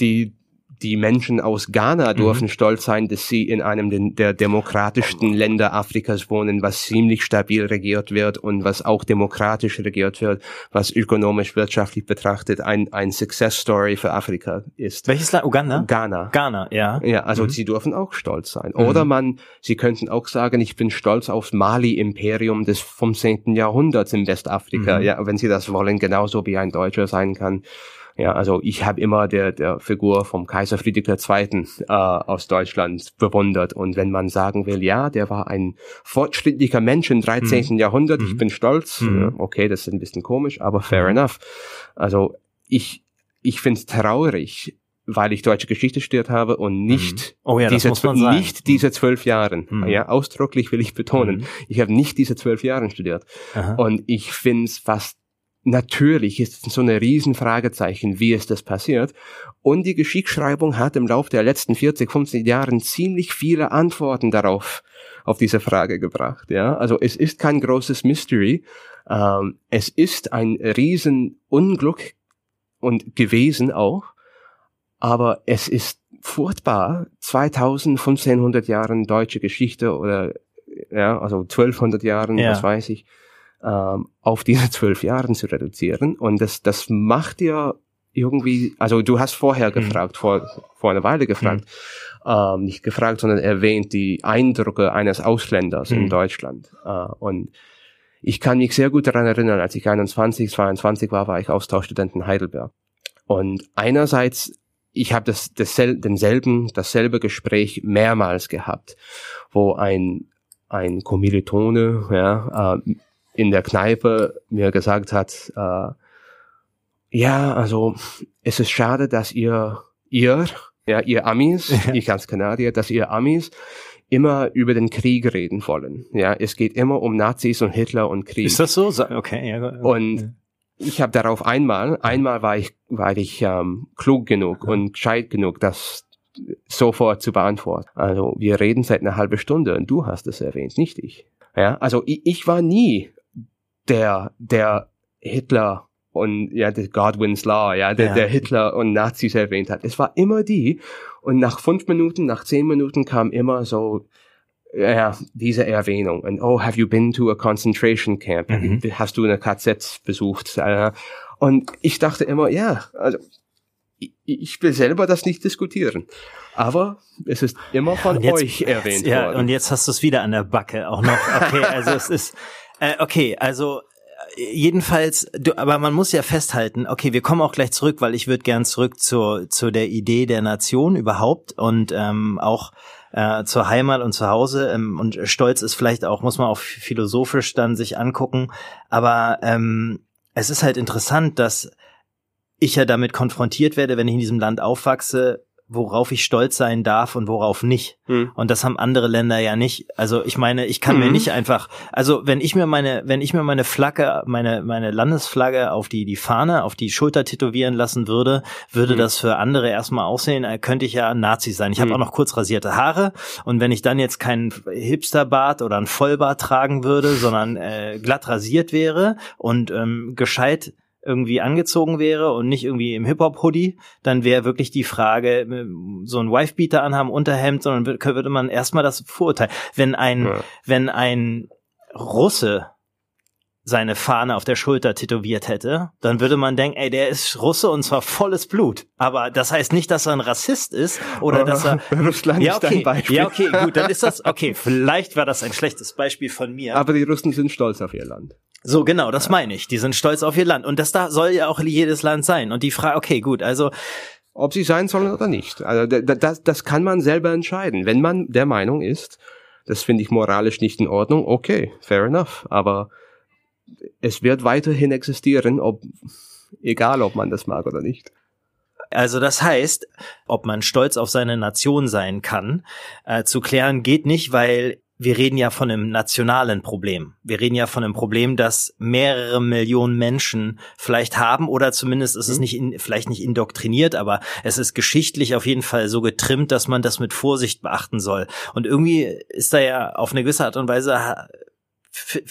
die die Menschen aus Ghana mhm. dürfen stolz sein, dass sie in einem der demokratischsten Länder Afrikas wohnen, was ziemlich stabil regiert wird und was auch demokratisch regiert wird, was ökonomisch, wirtschaftlich betrachtet ein, ein Success Story für Afrika ist. Welches Land? Uganda? Ghana. Ghana, ja. Ja, also mhm. sie dürfen auch stolz sein. Oder mhm. man, sie könnten auch sagen, ich bin stolz aufs Mali-Imperium des 15. Jahrhunderts in Westafrika. Mhm. Ja, wenn sie das wollen, genauso wie ein Deutscher sein kann. Ja, also ich habe immer der, der Figur vom Kaiser Friedrich II. Äh, aus Deutschland bewundert. Und wenn man sagen will, ja, der war ein fortschrittlicher Mensch im 13. Mhm. Jahrhundert, ich mhm. bin stolz, mhm. okay, das ist ein bisschen komisch, aber fair mhm. enough. Also ich, ich finde es traurig, weil ich deutsche Geschichte studiert habe und nicht mhm. oh ja, diese nicht diese zwölf Jahren. Mhm. Ja, ausdrücklich will ich betonen. Mhm. Ich habe nicht diese zwölf Jahre studiert. Aha. Und ich finde es fast Natürlich ist es so eine Riesenfragezeichen, wie ist das passiert. Und die Geschichtsschreibung hat im Laufe der letzten 40, 50 Jahren ziemlich viele Antworten darauf, auf diese Frage gebracht. Ja, also es ist kein großes Mystery. Ähm, es ist ein Riesenunglück und gewesen auch. Aber es ist furchtbar, 2000, 1500 Jahren deutsche Geschichte oder ja, also 1200 Jahren, ja. was weiß ich, ähm, auf diese zwölf Jahren zu reduzieren. Und das, das macht ja irgendwie, also du hast vorher mhm. gefragt, vor, vor einer Weile gefragt, mhm. ähm, nicht gefragt, sondern erwähnt die Eindrücke eines Ausländers mhm. in Deutschland. Äh, und ich kann mich sehr gut daran erinnern, als ich 21, 22 war, war ich Austauschstudent in Heidelberg. Und einerseits, ich habe das, dasselbe, denselben, dasselbe Gespräch mehrmals gehabt, wo ein ein Kommilitone ja, äh, in der Kneipe mir gesagt hat, äh, ja, also es ist schade, dass ihr, ihr, ja, ihr Amis, ja. ich als Kanadier, dass ihr Amis immer über den Krieg reden wollen. Ja, es geht immer um Nazis und Hitler und Krieg. Ist das so? Okay. Ja. Und ja. ich habe darauf einmal, einmal war ich, war ich ähm, klug genug und gescheit genug, das sofort zu beantworten. Also wir reden seit einer halben Stunde und du hast es erwähnt, nicht ich. Ja, also ich, ich war nie der, der Hitler und ja, der Godwin's Law, ja, der, ja. der Hitler und Nazis erwähnt hat. Es war immer die. Und nach fünf Minuten, nach zehn Minuten kam immer so, ja, diese Erwähnung. Und oh, have you been to a concentration camp? Mhm. Hast du eine KZ besucht? Und ich dachte immer, ja, also ich will selber das nicht diskutieren. Aber es ist immer von jetzt, euch erwähnt ja, worden. Und jetzt hast du es wieder an der Backe auch noch. Okay, also es [LAUGHS] ist, äh, okay, also äh, jedenfalls, du, aber man muss ja festhalten, okay, wir kommen auch gleich zurück, weil ich würde gern zurück zur, zu der Idee der Nation überhaupt und ähm, auch äh, zur Heimat und zu Hause. Ähm, und Stolz ist vielleicht auch, muss man auch philosophisch dann sich angucken. Aber ähm, es ist halt interessant, dass ich ja damit konfrontiert werde, wenn ich in diesem Land aufwachse, worauf ich stolz sein darf und worauf nicht. Hm. Und das haben andere Länder ja nicht. Also ich meine, ich kann hm. mir nicht einfach, also wenn ich mir meine, wenn ich mir meine Flagge, meine, meine Landesflagge auf die, die Fahne, auf die Schulter tätowieren lassen würde, würde hm. das für andere erstmal aussehen, äh, könnte ich ja Nazi sein. Ich habe hm. auch noch kurz rasierte Haare und wenn ich dann jetzt keinen Hipsterbart oder ein Vollbart tragen würde, sondern äh, glatt rasiert wäre und ähm, gescheit irgendwie angezogen wäre und nicht irgendwie im Hip-Hop-Hoodie, dann wäre wirklich die Frage, äh, so ein Wifebeater anhaben, Unterhemd, sondern würde man erstmal das Vorurteil. Wenn ein, ja. wenn ein Russe seine Fahne auf der Schulter tätowiert hätte, dann würde man denken, ey, der ist Russe und zwar volles Blut. Aber das heißt nicht, dass er ein Rassist ist oder dass er [LAUGHS] Russland ja, okay, Beispiel. Ja, okay, gut, dann ist das okay. [LAUGHS] Vielleicht war das ein schlechtes Beispiel von mir. Aber die Russen sind stolz auf ihr Land. So, genau, das meine ich. Die sind stolz auf ihr Land. Und das da soll ja auch jedes Land sein. Und die Frage, okay, gut, also. Ob sie sein sollen oder nicht. Also das, das kann man selber entscheiden. Wenn man der Meinung ist, das finde ich moralisch nicht in Ordnung, okay, fair enough. Aber es wird weiterhin existieren, ob, egal ob man das mag oder nicht. Also das heißt, ob man stolz auf seine Nation sein kann, äh, zu klären geht nicht, weil wir reden ja von einem nationalen Problem. Wir reden ja von einem Problem, das mehrere Millionen Menschen vielleicht haben oder zumindest ist es mhm. nicht in, vielleicht nicht indoktriniert, aber es ist geschichtlich auf jeden Fall so getrimmt, dass man das mit Vorsicht beachten soll. Und irgendwie ist da ja auf eine gewisse Art und Weise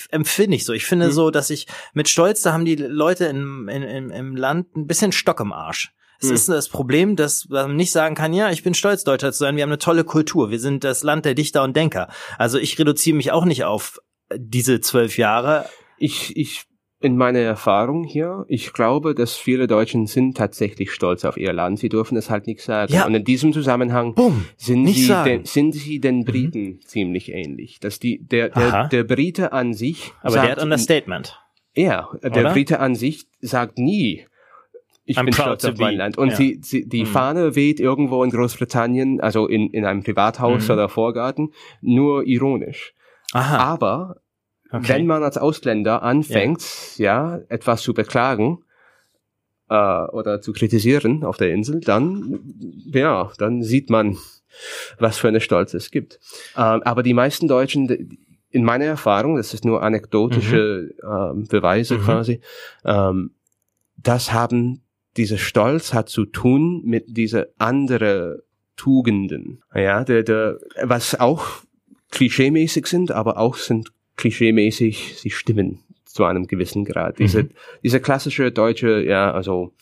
empfinde ich so. Ich finde mhm. so, dass ich mit Stolz, da haben die Leute in, in, im Land ein bisschen Stock im Arsch. Es hm. ist das Problem, dass man nicht sagen kann, ja, ich bin stolz, Deutscher zu sein, wir haben eine tolle Kultur, wir sind das Land der Dichter und Denker. Also ich reduziere mich auch nicht auf diese zwölf Jahre. Ich, ich in meiner Erfahrung hier, ich glaube, dass viele Deutschen sind tatsächlich stolz auf ihr Land. Sie dürfen es halt nicht sagen. Ja. Und in diesem Zusammenhang Bumm, sind, sie den, sind sie den mhm. Briten mhm. ziemlich ähnlich. Dass die, der, der, der Brite an sich. Aber sagt, der hat Understatement. Ja, der Oder? Brite an sich sagt nie, ich I'm bin stolz auf mein Land. Und ja. sie, sie, die mhm. Fahne weht irgendwo in Großbritannien, also in, in einem Privathaus mhm. oder Vorgarten, nur ironisch. Aha. Aber okay. wenn man als Ausländer anfängt, ja, ja etwas zu beklagen, äh, oder zu kritisieren auf der Insel, dann, ja, dann sieht man, was für eine Stolz es gibt. Ähm, aber die meisten Deutschen, in meiner Erfahrung, das ist nur anekdotische mhm. ähm, Beweise mhm. quasi, ähm, das haben dieser Stolz hat zu tun mit dieser andere Tugenden, ja, der, der, was auch klischeemäßig sind, aber auch sind klischeemäßig, sie stimmen zu einem gewissen Grad. Diese, mhm. diese klassische deutsche, ja, also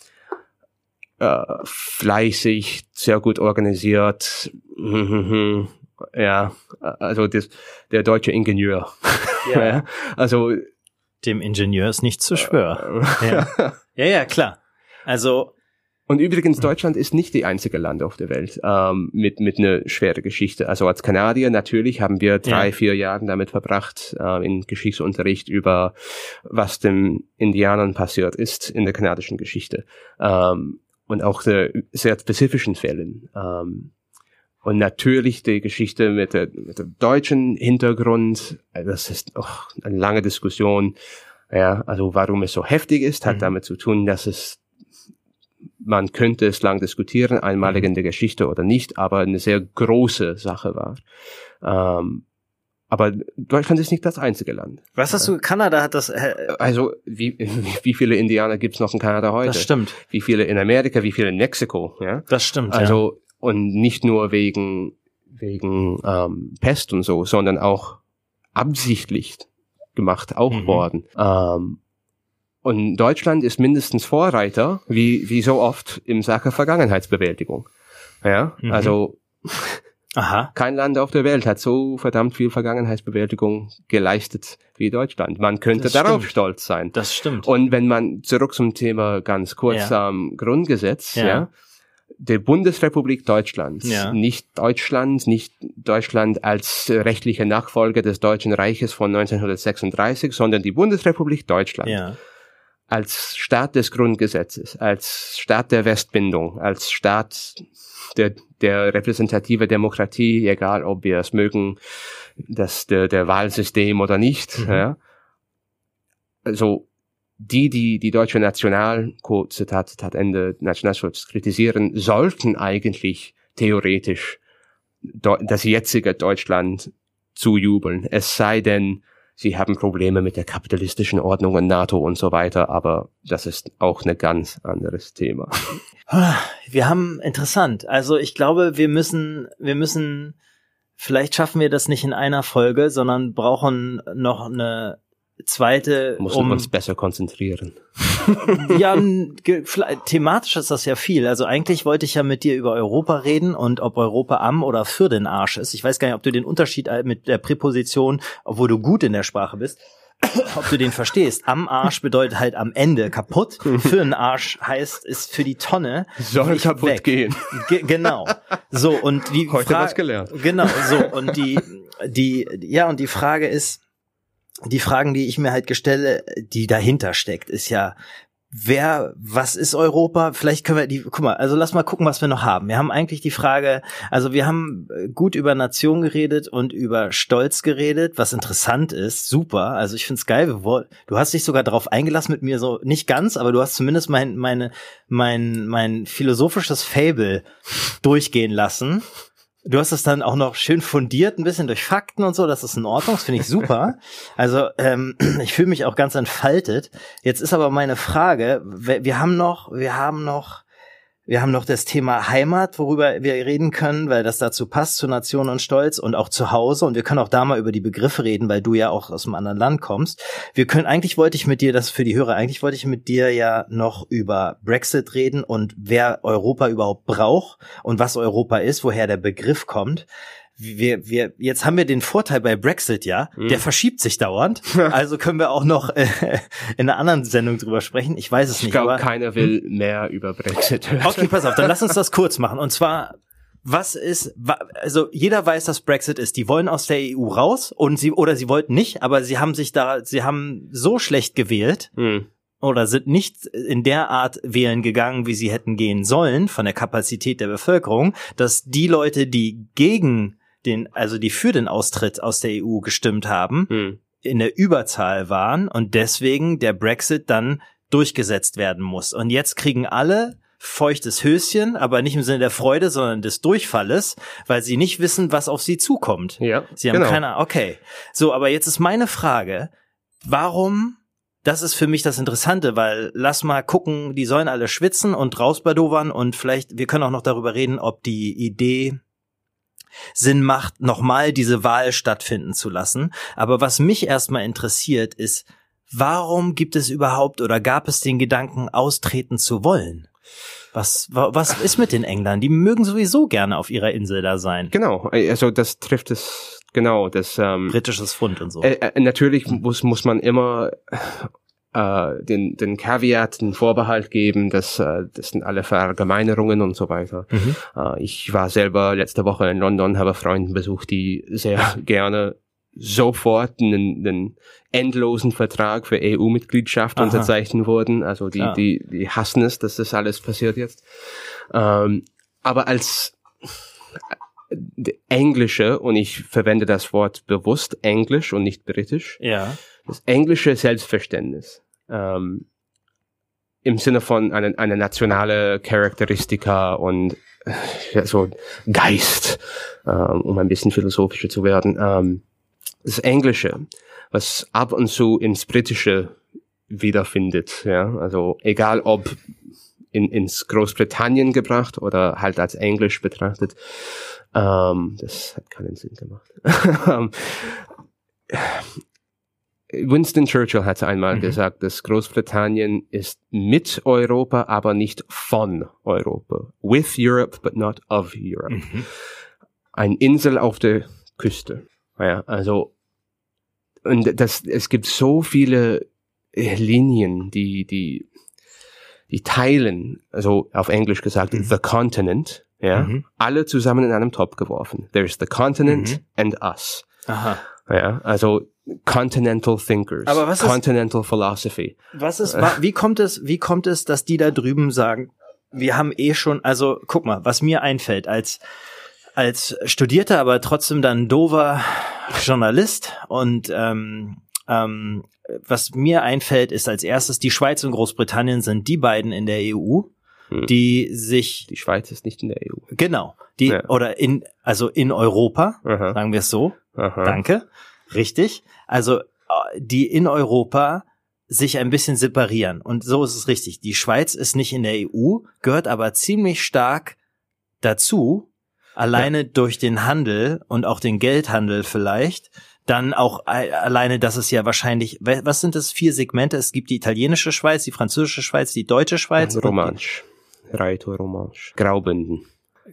äh, fleißig, sehr gut organisiert, [LAUGHS] ja, also das, der deutsche Ingenieur. Ja. [LAUGHS] ja. also dem Ingenieur ist nicht zu schwör. ja. [LAUGHS] ja, ja, klar. Also und übrigens, Deutschland ist nicht die einzige Land auf der Welt ähm, mit mit einer schweren Geschichte. Also als Kanadier natürlich haben wir drei, ja. vier Jahre damit verbracht äh, in Geschichtsunterricht über was den Indianern passiert ist in der kanadischen Geschichte ähm, und auch der sehr spezifischen Fällen. Ähm, und natürlich die Geschichte mit der, mit dem deutschen Hintergrund. Das ist auch eine lange Diskussion. Ja, also warum es so heftig ist, hat mhm. damit zu tun, dass es man könnte es lang diskutieren, einmalig mhm. in der Geschichte oder nicht, aber eine sehr große Sache war. Ähm, aber Deutschland ist nicht das einzige Land. Was hast du? Kanada hat das. Äh, also wie, [LAUGHS] wie viele Indianer gibt's noch in Kanada heute? Das stimmt. Wie viele in Amerika? Wie viele in Mexiko? Ja, das stimmt. Also ja. und nicht nur wegen wegen ähm, Pest und so, sondern auch absichtlich gemacht auch mhm. worden. Ähm, und Deutschland ist mindestens Vorreiter, wie, wie so oft im Sache Vergangenheitsbewältigung. Ja, mhm. also [LAUGHS] Aha. kein Land auf der Welt hat so verdammt viel Vergangenheitsbewältigung geleistet wie Deutschland. Man könnte das darauf stimmt. stolz sein. Das stimmt. Und wenn man zurück zum Thema ganz kurz ja. am Grundgesetz, ja. ja der Bundesrepublik Deutschland, ja. nicht Deutschland, nicht Deutschland als rechtliche Nachfolger des Deutschen Reiches von 1936, sondern die Bundesrepublik Deutschland. Ja als Staat des Grundgesetzes, als Staat der Westbindung, als Staat der, der repräsentative Demokratie, egal ob wir es mögen, das der, der Wahlsystem oder nicht. Mhm. Ja. Also die, die die deutsche Nationalcode, Zitat, Zitat Ende, Nationalschutz kritisieren, sollten eigentlich theoretisch das jetzige Deutschland zujubeln. Es sei denn, sie haben Probleme mit der kapitalistischen Ordnung und NATO und so weiter, aber das ist auch ein ganz anderes Thema. [SIGHS] Wir haben interessant. Also ich glaube, wir müssen, wir müssen, vielleicht schaffen wir das nicht in einer Folge, sondern brauchen noch eine zweite. Muss um, uns besser konzentrieren. [LAUGHS] ja, thematisch ist das ja viel. Also eigentlich wollte ich ja mit dir über Europa reden und ob Europa am oder für den Arsch ist. Ich weiß gar nicht, ob du den Unterschied mit der Präposition, obwohl du gut in der Sprache bist, [COUGHS] ob du den verstehst. Am Arsch bedeutet halt am Ende kaputt. Für den Arsch heißt ist für die Tonne soll kaputt weg. gehen. Ge genau. So und die heute was gelernt. Genau. So und die die ja und die Frage ist die Fragen, die ich mir halt gestelle, die dahinter steckt, ist ja, wer, was ist Europa? Vielleicht können wir die, guck mal, also lass mal gucken, was wir noch haben. Wir haben eigentlich die Frage, also wir haben äh, gut über Nation geredet und über Stolz geredet, was interessant ist, super. Also ich find's geil. Du hast dich sogar darauf eingelassen mit mir so, nicht ganz, aber du hast zumindest mein, meine, mein, mein philosophisches Fable durchgehen lassen. Du hast es dann auch noch schön fundiert, ein bisschen durch Fakten und so, das ist in Ordnung, das finde ich super. [LAUGHS] Also ähm, [CLEARS THROAT] ich fühle mich auch ganz entfaltet. Jetzt ist aber meine Frage, wir haben noch, wir haben noch wir haben noch das Thema Heimat, worüber wir reden können, weil das dazu passt zu Nation und Stolz und auch zu Hause. Und wir können auch da mal über die Begriffe reden, weil du ja auch aus einem anderen Land kommst. Wir können, eigentlich wollte ich mit dir, das für die Hörer, eigentlich wollte ich mit dir ja noch über Brexit reden und wer Europa überhaupt braucht und was Europa ist, woher der Begriff kommt wir, wir, jetzt haben wir den Vorteil bei Brexit, ja, mhm. der verschiebt sich dauernd. [LAUGHS] Also können wir auch noch äh, in einer anderen Sendung drüber sprechen. Ich weiß es ich nicht. Ich glaube, keiner will hm? mehr über Brexit hören. Okay, pass auf, dann lass uns das [LAUGHS] kurz machen. Und zwar, was ist, also jeder weiß, dass Brexit ist. Die wollen aus der EU raus und sie, oder sie wollten nicht, aber sie haben sich da, sie haben so schlecht gewählt. Mhm oder sind nicht in der Art wählen gegangen, wie sie hätten gehen sollen, von der Kapazität der Bevölkerung, dass die Leute, die gegen den, also die für den Austritt aus der EU gestimmt haben, hm. in der Überzahl waren und deswegen der Brexit dann durchgesetzt werden muss. Und jetzt kriegen alle feuchtes Höschen, aber nicht im Sinne der Freude, sondern des Durchfalles, weil sie nicht wissen, was auf sie zukommt. Ja, sie haben genau. keine, okay. So, aber jetzt ist meine Frage, warum das ist für mich das Interessante, weil lass mal gucken, die sollen alle schwitzen und rausbadovern und vielleicht, wir können auch noch darüber reden, ob die Idee Sinn macht, nochmal diese Wahl stattfinden zu lassen. Aber was mich erstmal interessiert, ist, warum gibt es überhaupt oder gab es den Gedanken, austreten zu wollen? Was, was ist mit den Engländern? Die mögen sowieso gerne auf ihrer Insel da sein. Genau, also das trifft es genau, das ähm, britisches Pfund und so. Äh, äh, natürlich muss muss man immer äh, den, den Caveat, den Vorbehalt geben, dass äh, das sind alle Verallgemeinerungen und so weiter. Mhm. Äh, ich war selber letzte Woche in London, habe Freunde besucht, die sehr [LAUGHS] gerne sofort einen, einen endlosen Vertrag für EU-Mitgliedschaft unterzeichnen wurden. Also die, die, die hassen es, dass das alles passiert jetzt. Ähm, aber als englische, und ich verwende das Wort bewusst Englisch und nicht britisch, ja das englische Selbstverständnis ähm, im Sinne von einer eine nationale Charakteristika und ja, so Geist, ähm, um ein bisschen philosophischer zu werden. Ähm, das Englische, was ab und zu ins Britische wiederfindet, ja, also egal ob in, ins Großbritannien gebracht oder halt als Englisch betrachtet, ähm, das hat keinen Sinn gemacht. [LAUGHS] Winston Churchill hat einmal mhm. gesagt, dass Großbritannien ist mit Europa, aber nicht von Europa. With Europe, but not of Europe. Mhm. Ein Insel auf der Küste. Ja, also, und das, es gibt so viele äh, Linien, die, die, die teilen, also auf Englisch gesagt, mhm. the continent, ja, mhm. alle zusammen in einem Topf geworfen. There's the continent mhm. and us. Aha. Ja, also Continental Thinkers, Aber was Continental ist, Philosophy. Was ist, wie kommt es, wie kommt es, dass die da drüben sagen, wir haben eh schon, also guck mal, was mir einfällt als als studierter, aber trotzdem dann dover Journalist und ähm, ähm, was mir einfällt, ist als erstes, die Schweiz und Großbritannien sind die beiden in der EU, hm. die sich. Die Schweiz ist nicht in der EU. Genau. Die, ja. oder in, also in Europa, Aha. sagen wir es so. Aha. Danke. Richtig. Also äh, die in Europa sich ein bisschen separieren. Und so ist es richtig. Die Schweiz ist nicht in der EU, gehört aber ziemlich stark dazu, alleine ja. durch den Handel und auch den Geldhandel vielleicht. Dann auch alleine, dass es ja wahrscheinlich, was sind das vier Segmente? Es gibt die italienische Schweiz, die französische Schweiz, die deutsche Schweiz. Romansch. Reto-Romansch. Graubünden.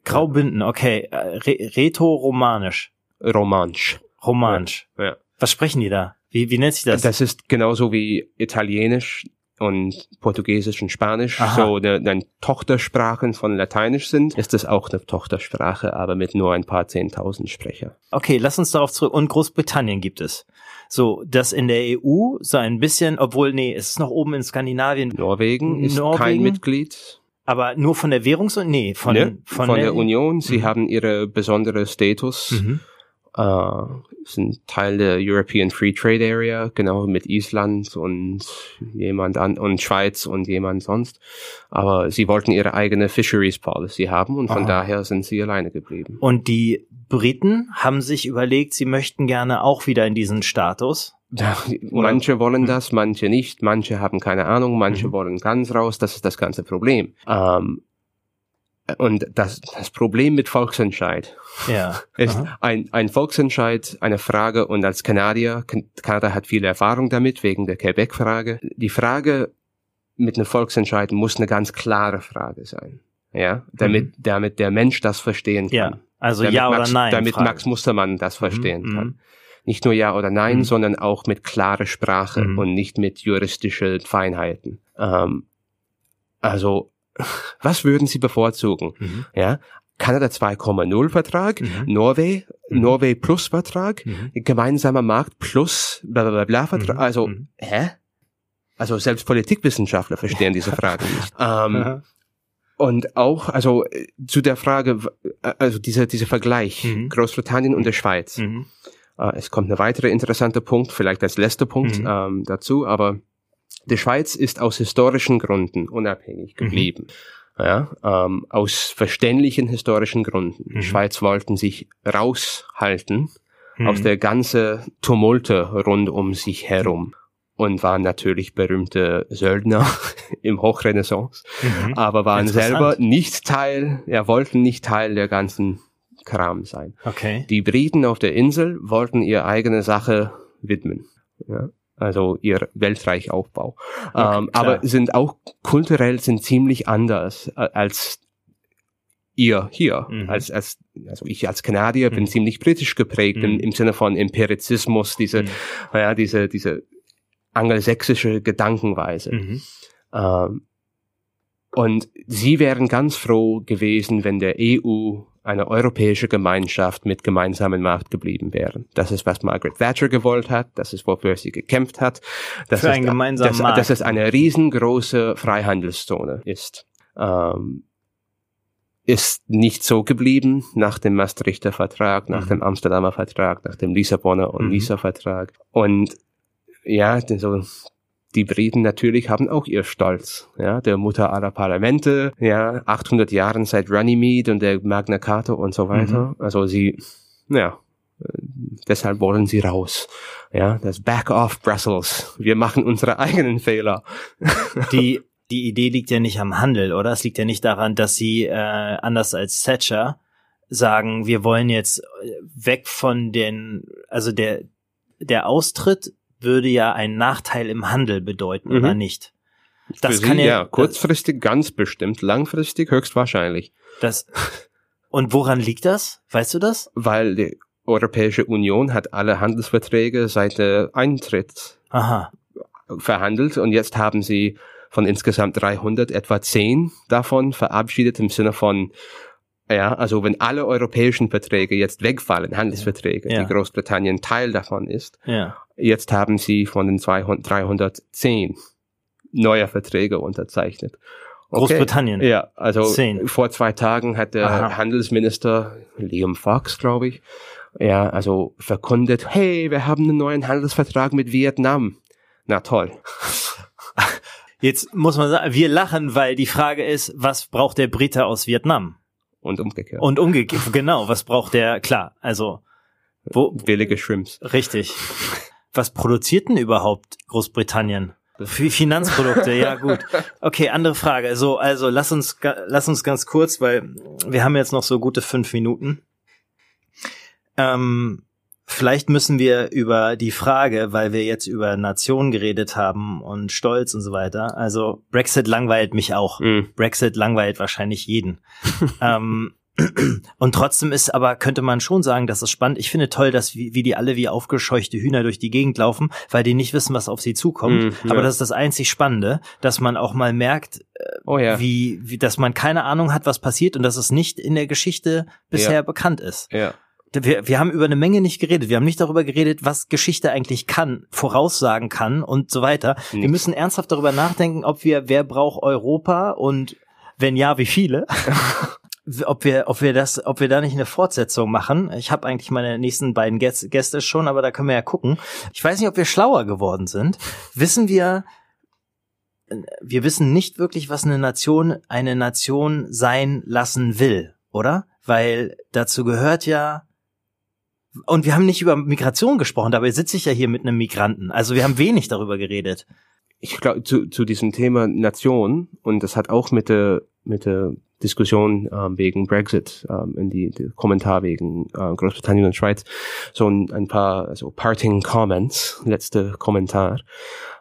Graubünden, okay. Äh, Reto-Romanisch. Romansch. Romansch. Ja. Was sprechen die da? Wie, wie nennt sich das? Das ist genauso wie Italienisch und Portugiesisch und Spanisch Aha. so eine, eine Tochtersprachen von Lateinisch sind, ist es auch eine Tochtersprache, aber mit nur ein paar Zehntausend Sprecher. Okay, lass uns darauf zurück. Und Großbritannien gibt es. So, das in der EU so ein bisschen, obwohl, nee, es ist noch oben in Skandinavien. Norwegen ist Norwegen, kein Mitglied. Aber nur von der Währungs- und nee, von, ne, von, von der, der, Union. Sie mhm. haben ihre besondere Status. Mhm äh, sind Teil der European Free Trade Area, genau mit Island und jemand an und Schweiz und jemand sonst. Aber sie wollten ihre eigene Fisheries Policy haben und von Aha. daher sind sie alleine geblieben. Und die Briten haben sich überlegt, sie möchten gerne auch wieder in diesen Status. Manche wollen hm. das, manche nicht, manche haben keine Ahnung, manche mhm. wollen ganz raus, das ist das ganze Problem. Ähm, und das, das Problem mit Volksentscheid ja. [LAUGHS] ist ein, ein Volksentscheid, eine Frage und als Kanadier, Kanada hat viel Erfahrung damit wegen der Quebec-Frage. Die Frage mit einem Volksentscheid muss eine ganz klare Frage sein. Ja, damit, mhm. damit der Mensch das verstehen kann. Ja, also damit ja oder Max, nein. Damit Frage. Max Mustermann das mhm, verstehen mhm. kann. Nicht nur ja oder nein, mhm. sondern auch mit klarer Sprache mhm. und nicht mit juristischen Feinheiten. Ähm, also [LAUGHS] was würden Sie bevorzugen? Mhm. Ja, Kanada 2,0 Vertrag, mhm. Norway, mhm. Norway Plus Vertrag, mhm. gemeinsamer Markt plus bla bla bla Vertrag. Mhm. Also, mhm. hä? Also selbst Politikwissenschaftler verstehen diese [LAUGHS] Frage nicht. Ähm, und auch, also zu der Frage, also dieser dieser Vergleich. Großbritannien und der Schweiz. Äh, es kommt ein weiterer interessanter Punkt, vielleicht als letzter Punkt ähm, dazu, aber die Schweiz ist aus historischen Gründen unabhängig mhm. geblieben. Mhm. Ja, ähm, aus verständlichen historischen Gründen. Mhm. Die Schweiz wollten sich raushalten mhm. aus der ganze Tumulte rund um sich herum und waren natürlich berühmte Söldner [LAUGHS] im Hochrenaissance, mhm. aber waren selber nicht Teil, ja, wollten nicht Teil der ganzen Kram sein. Okay. Die Briten auf der Insel wollten ihre eigene Sache widmen. Ja also ihr Weltreichaufbau. Okay, ähm, aber sind auch kulturell sind ziemlich anders äh, als ihr hier. Mhm. Als, als, also ich als Kanadier mhm. bin ziemlich britisch geprägt mhm. im, im Sinne von Empirizismus, diese, mhm. ja, diese, diese angelsächsische Gedankenweise. Mhm. Ähm, und sie wären ganz froh gewesen, wenn der EU eine europäische Gemeinschaft mit gemeinsamen Markt geblieben wären. Das ist, was Margaret Thatcher gewollt hat, das ist, wofür sie gekämpft hat. Das Für gemeinsamen dass, Markt. Dass es eine riesengroße Freihandelszone ist. Ähm, ist nicht so geblieben nach dem Maastrichter Vertrag, nach mhm. dem Amsterdamer Vertrag, nach dem Lissabonner und mhm. Nizza Vertrag. Und ja, so die Briten natürlich haben auch ihr Stolz, ja, der Mutter aller Parlamente, ja, 800 Jahren seit Runnymede und der Magna Carta und so weiter. Mhm. Also sie, ja, deshalb wollen sie raus. Ja, das Back off Brussels. Wir machen unsere eigenen Fehler. [LAUGHS] Die, die Idee liegt ja nicht am Handel, oder? Es liegt ja nicht daran, dass sie, äh, anders als Thatcher, sagen, wir wollen jetzt weg von den, also der, der Austritt würde ja einen Nachteil im Handel bedeuten, mhm. oder nicht? Das Für kann Sie, ja, ja kurzfristig ganz bestimmt, langfristig höchstwahrscheinlich. Das und woran liegt das? Weißt du das? Weil die Europäische Union hat alle Handelsverträge seit der Eintritt Aha. verhandelt und jetzt haben sie von insgesamt 300 etwa 10 davon verabschiedet im Sinne von ja, also wenn alle europäischen Verträge jetzt wegfallen, Handelsverträge, ja. die Großbritannien Teil davon ist, ja. jetzt haben sie von den 200, 310 neue Verträge unterzeichnet. Okay. Großbritannien. Ja, also 10. vor zwei Tagen hat der Aha. Handelsminister Liam Fox, glaube ich, ja, also verkündet, hey, wir haben einen neuen Handelsvertrag mit Vietnam. Na toll. [LAUGHS] Jetzt muss man sagen, wir lachen, weil die Frage ist, was braucht der Brite aus Vietnam? Und umgekehrt. Und umgekehrt, [LAUGHS] genau. Was braucht der? Klar, also wo billige Shrimps. Richtig. Was produziert denn überhaupt Großbritannien? Finanzprodukte, ja gut. Okay, andere Frage. So, also lass uns lass uns ganz kurz, weil wir haben jetzt noch so gute fünf Minuten. Ähm, Vielleicht müssen wir über die Frage, weil wir jetzt über Nationen geredet haben und Stolz und so weiter. Also Brexit langweilt mich auch. Mm. Brexit langweilt wahrscheinlich jeden. [LAUGHS] ähm, [CLEARS THROAT] und trotzdem ist aber, könnte man schon sagen, das ist spannend. Ich finde toll, dass wie, wie die alle wie aufgescheuchte Hühner durch die Gegend laufen, weil die nicht wissen, was auf sie zukommt. Mm, ja. Aber das ist das einzig Spannende, dass man auch mal merkt, äh, oh, ja. wie, wie, dass man keine Ahnung hat, was passiert und dass es nicht in der Geschichte bisher ja. bekannt ist. Ja. Wir, wir haben über eine Menge nicht geredet. Wir haben nicht darüber geredet, was Geschichte eigentlich kann, voraussagen kann und so weiter. Nicht. Wir müssen ernsthaft darüber nachdenken, ob wir, wer braucht Europa und wenn ja, wie viele? [LAUGHS] ob wir, ob wir das, ob wir da nicht eine Fortsetzung machen. Ich habe eigentlich meine nächsten beiden Gäste schon, aber da können wir ja gucken. Ich weiß nicht, ob wir schlauer geworden sind. Wissen wir, wir wissen nicht wirklich, was eine Nation eine Nation sein lassen will, oder? Weil dazu gehört ja und wir haben nicht über Migration gesprochen, dabei sitze ich ja hier mit einem Migranten. Also wir haben wenig darüber geredet. Ich glaube zu, zu diesem Thema Nation und das hat auch mit der mit der Diskussion ähm, wegen Brexit, ähm, in die, die Kommentar wegen äh, Großbritannien und Schweiz, so ein, ein paar also Parting Comments, letzte Kommentar.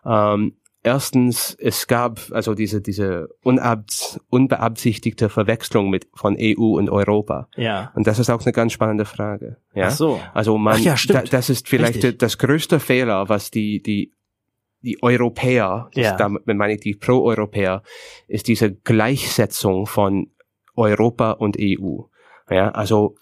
Ähm, erstens, es gab also diese diese unbeabsichtigte Verwechslung mit von EU und Europa. Ja. Und das ist auch eine ganz spannende Frage. Ja. Ach so. Also man, Ach ja, da, das ist vielleicht Richtig. das größte Fehler, was die die die Europäer, ja. damit meine ich die Pro-Europäer, ist diese Gleichsetzung von Europa und EU. Ja, also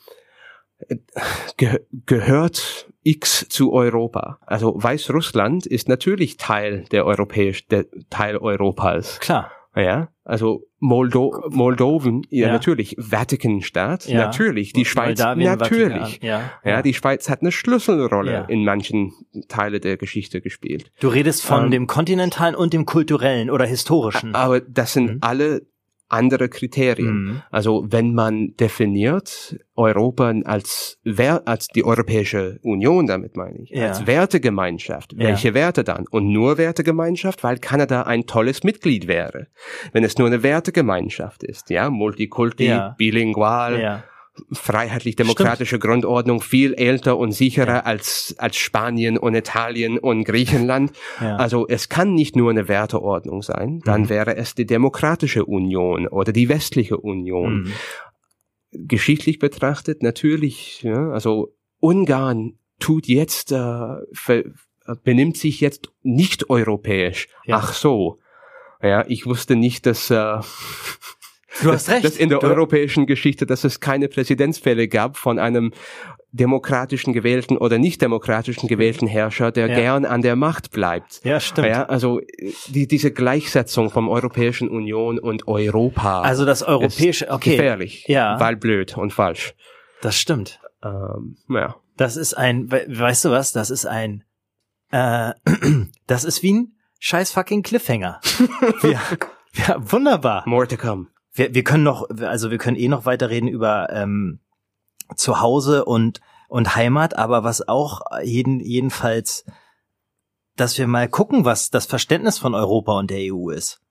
ge gehört X zu Europa. Also Weißrussland ist natürlich Teil der europäisch, der Teil Europas. Klar. Ja, also Moldo Moldowen, ja, ja. natürlich, Vatikanstaat, ja. natürlich, die Schweiz, Moldawien, natürlich. Ja. ja, die Schweiz hat eine Schlüsselrolle in manchen Teile der Geschichte gespielt. Du redest von ähm, dem kontinentalen und dem kulturellen oder historischen. Aber das sind mhm. alle andere Kriterien. Mhm. Also wenn man definiert Europa als, als die Europäische Union, damit meine ich, ja. als Wertegemeinschaft, welche ja. Werte dann? Und nur Wertegemeinschaft, weil Kanada ein tolles Mitglied wäre. Wenn es nur eine Wertegemeinschaft ist, ja, Multikulti, ja. bilingual, freiheitlich-demokratische Grundordnung viel älter und sicherer ja. als, als Spanien und Italien und Griechenland. Ja. Also es kann nicht nur eine Werteordnung sein, dann mhm. wäre es die demokratische Union oder die westliche Union. Mhm. Geschichtlich betrachtet natürlich, ja, also Ungarn tut jetzt, äh, benimmt sich jetzt nicht europäisch. Ach so. Ja, ich wusste nicht, dass äh, Du hast recht. Dass in der du europäischen Geschichte, dass es keine Präsidentsfälle gab von einem demokratischen gewählten oder nicht demokratischen gewählten Herrscher, der ja. gern an der Macht bleibt. Ja, stimmt. Ja, also die, diese Gleichsetzung vom Europäischen Union und Europa. Also das europäische, okay. Gefährlich. Ja. Weil blöd und falsch. Das stimmt. Ähm, ja. Das ist ein, weißt du was? Das ist ein, äh, [CLEARS THROAT] das ist wie ein scheiß fucking Cliffhanger. [LAUGHS] ja, ja, wunderbar. More to come wir, wir können noch, also wir können eh noch weiterreden über ähm, Zuhause und und Heimat, aber was auch jeden, jedenfalls, dass wir mal gucken, was das Verständnis von Europa und der EU ist.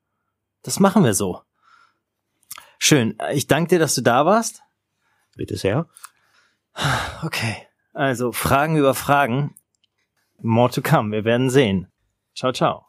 Das machen wir so. Schön. Ich danke dir, dass du da warst. Bitte sehr. Okay. Also Fragen über Fragen. More to come. Wir werden sehen. Ciao, ciao.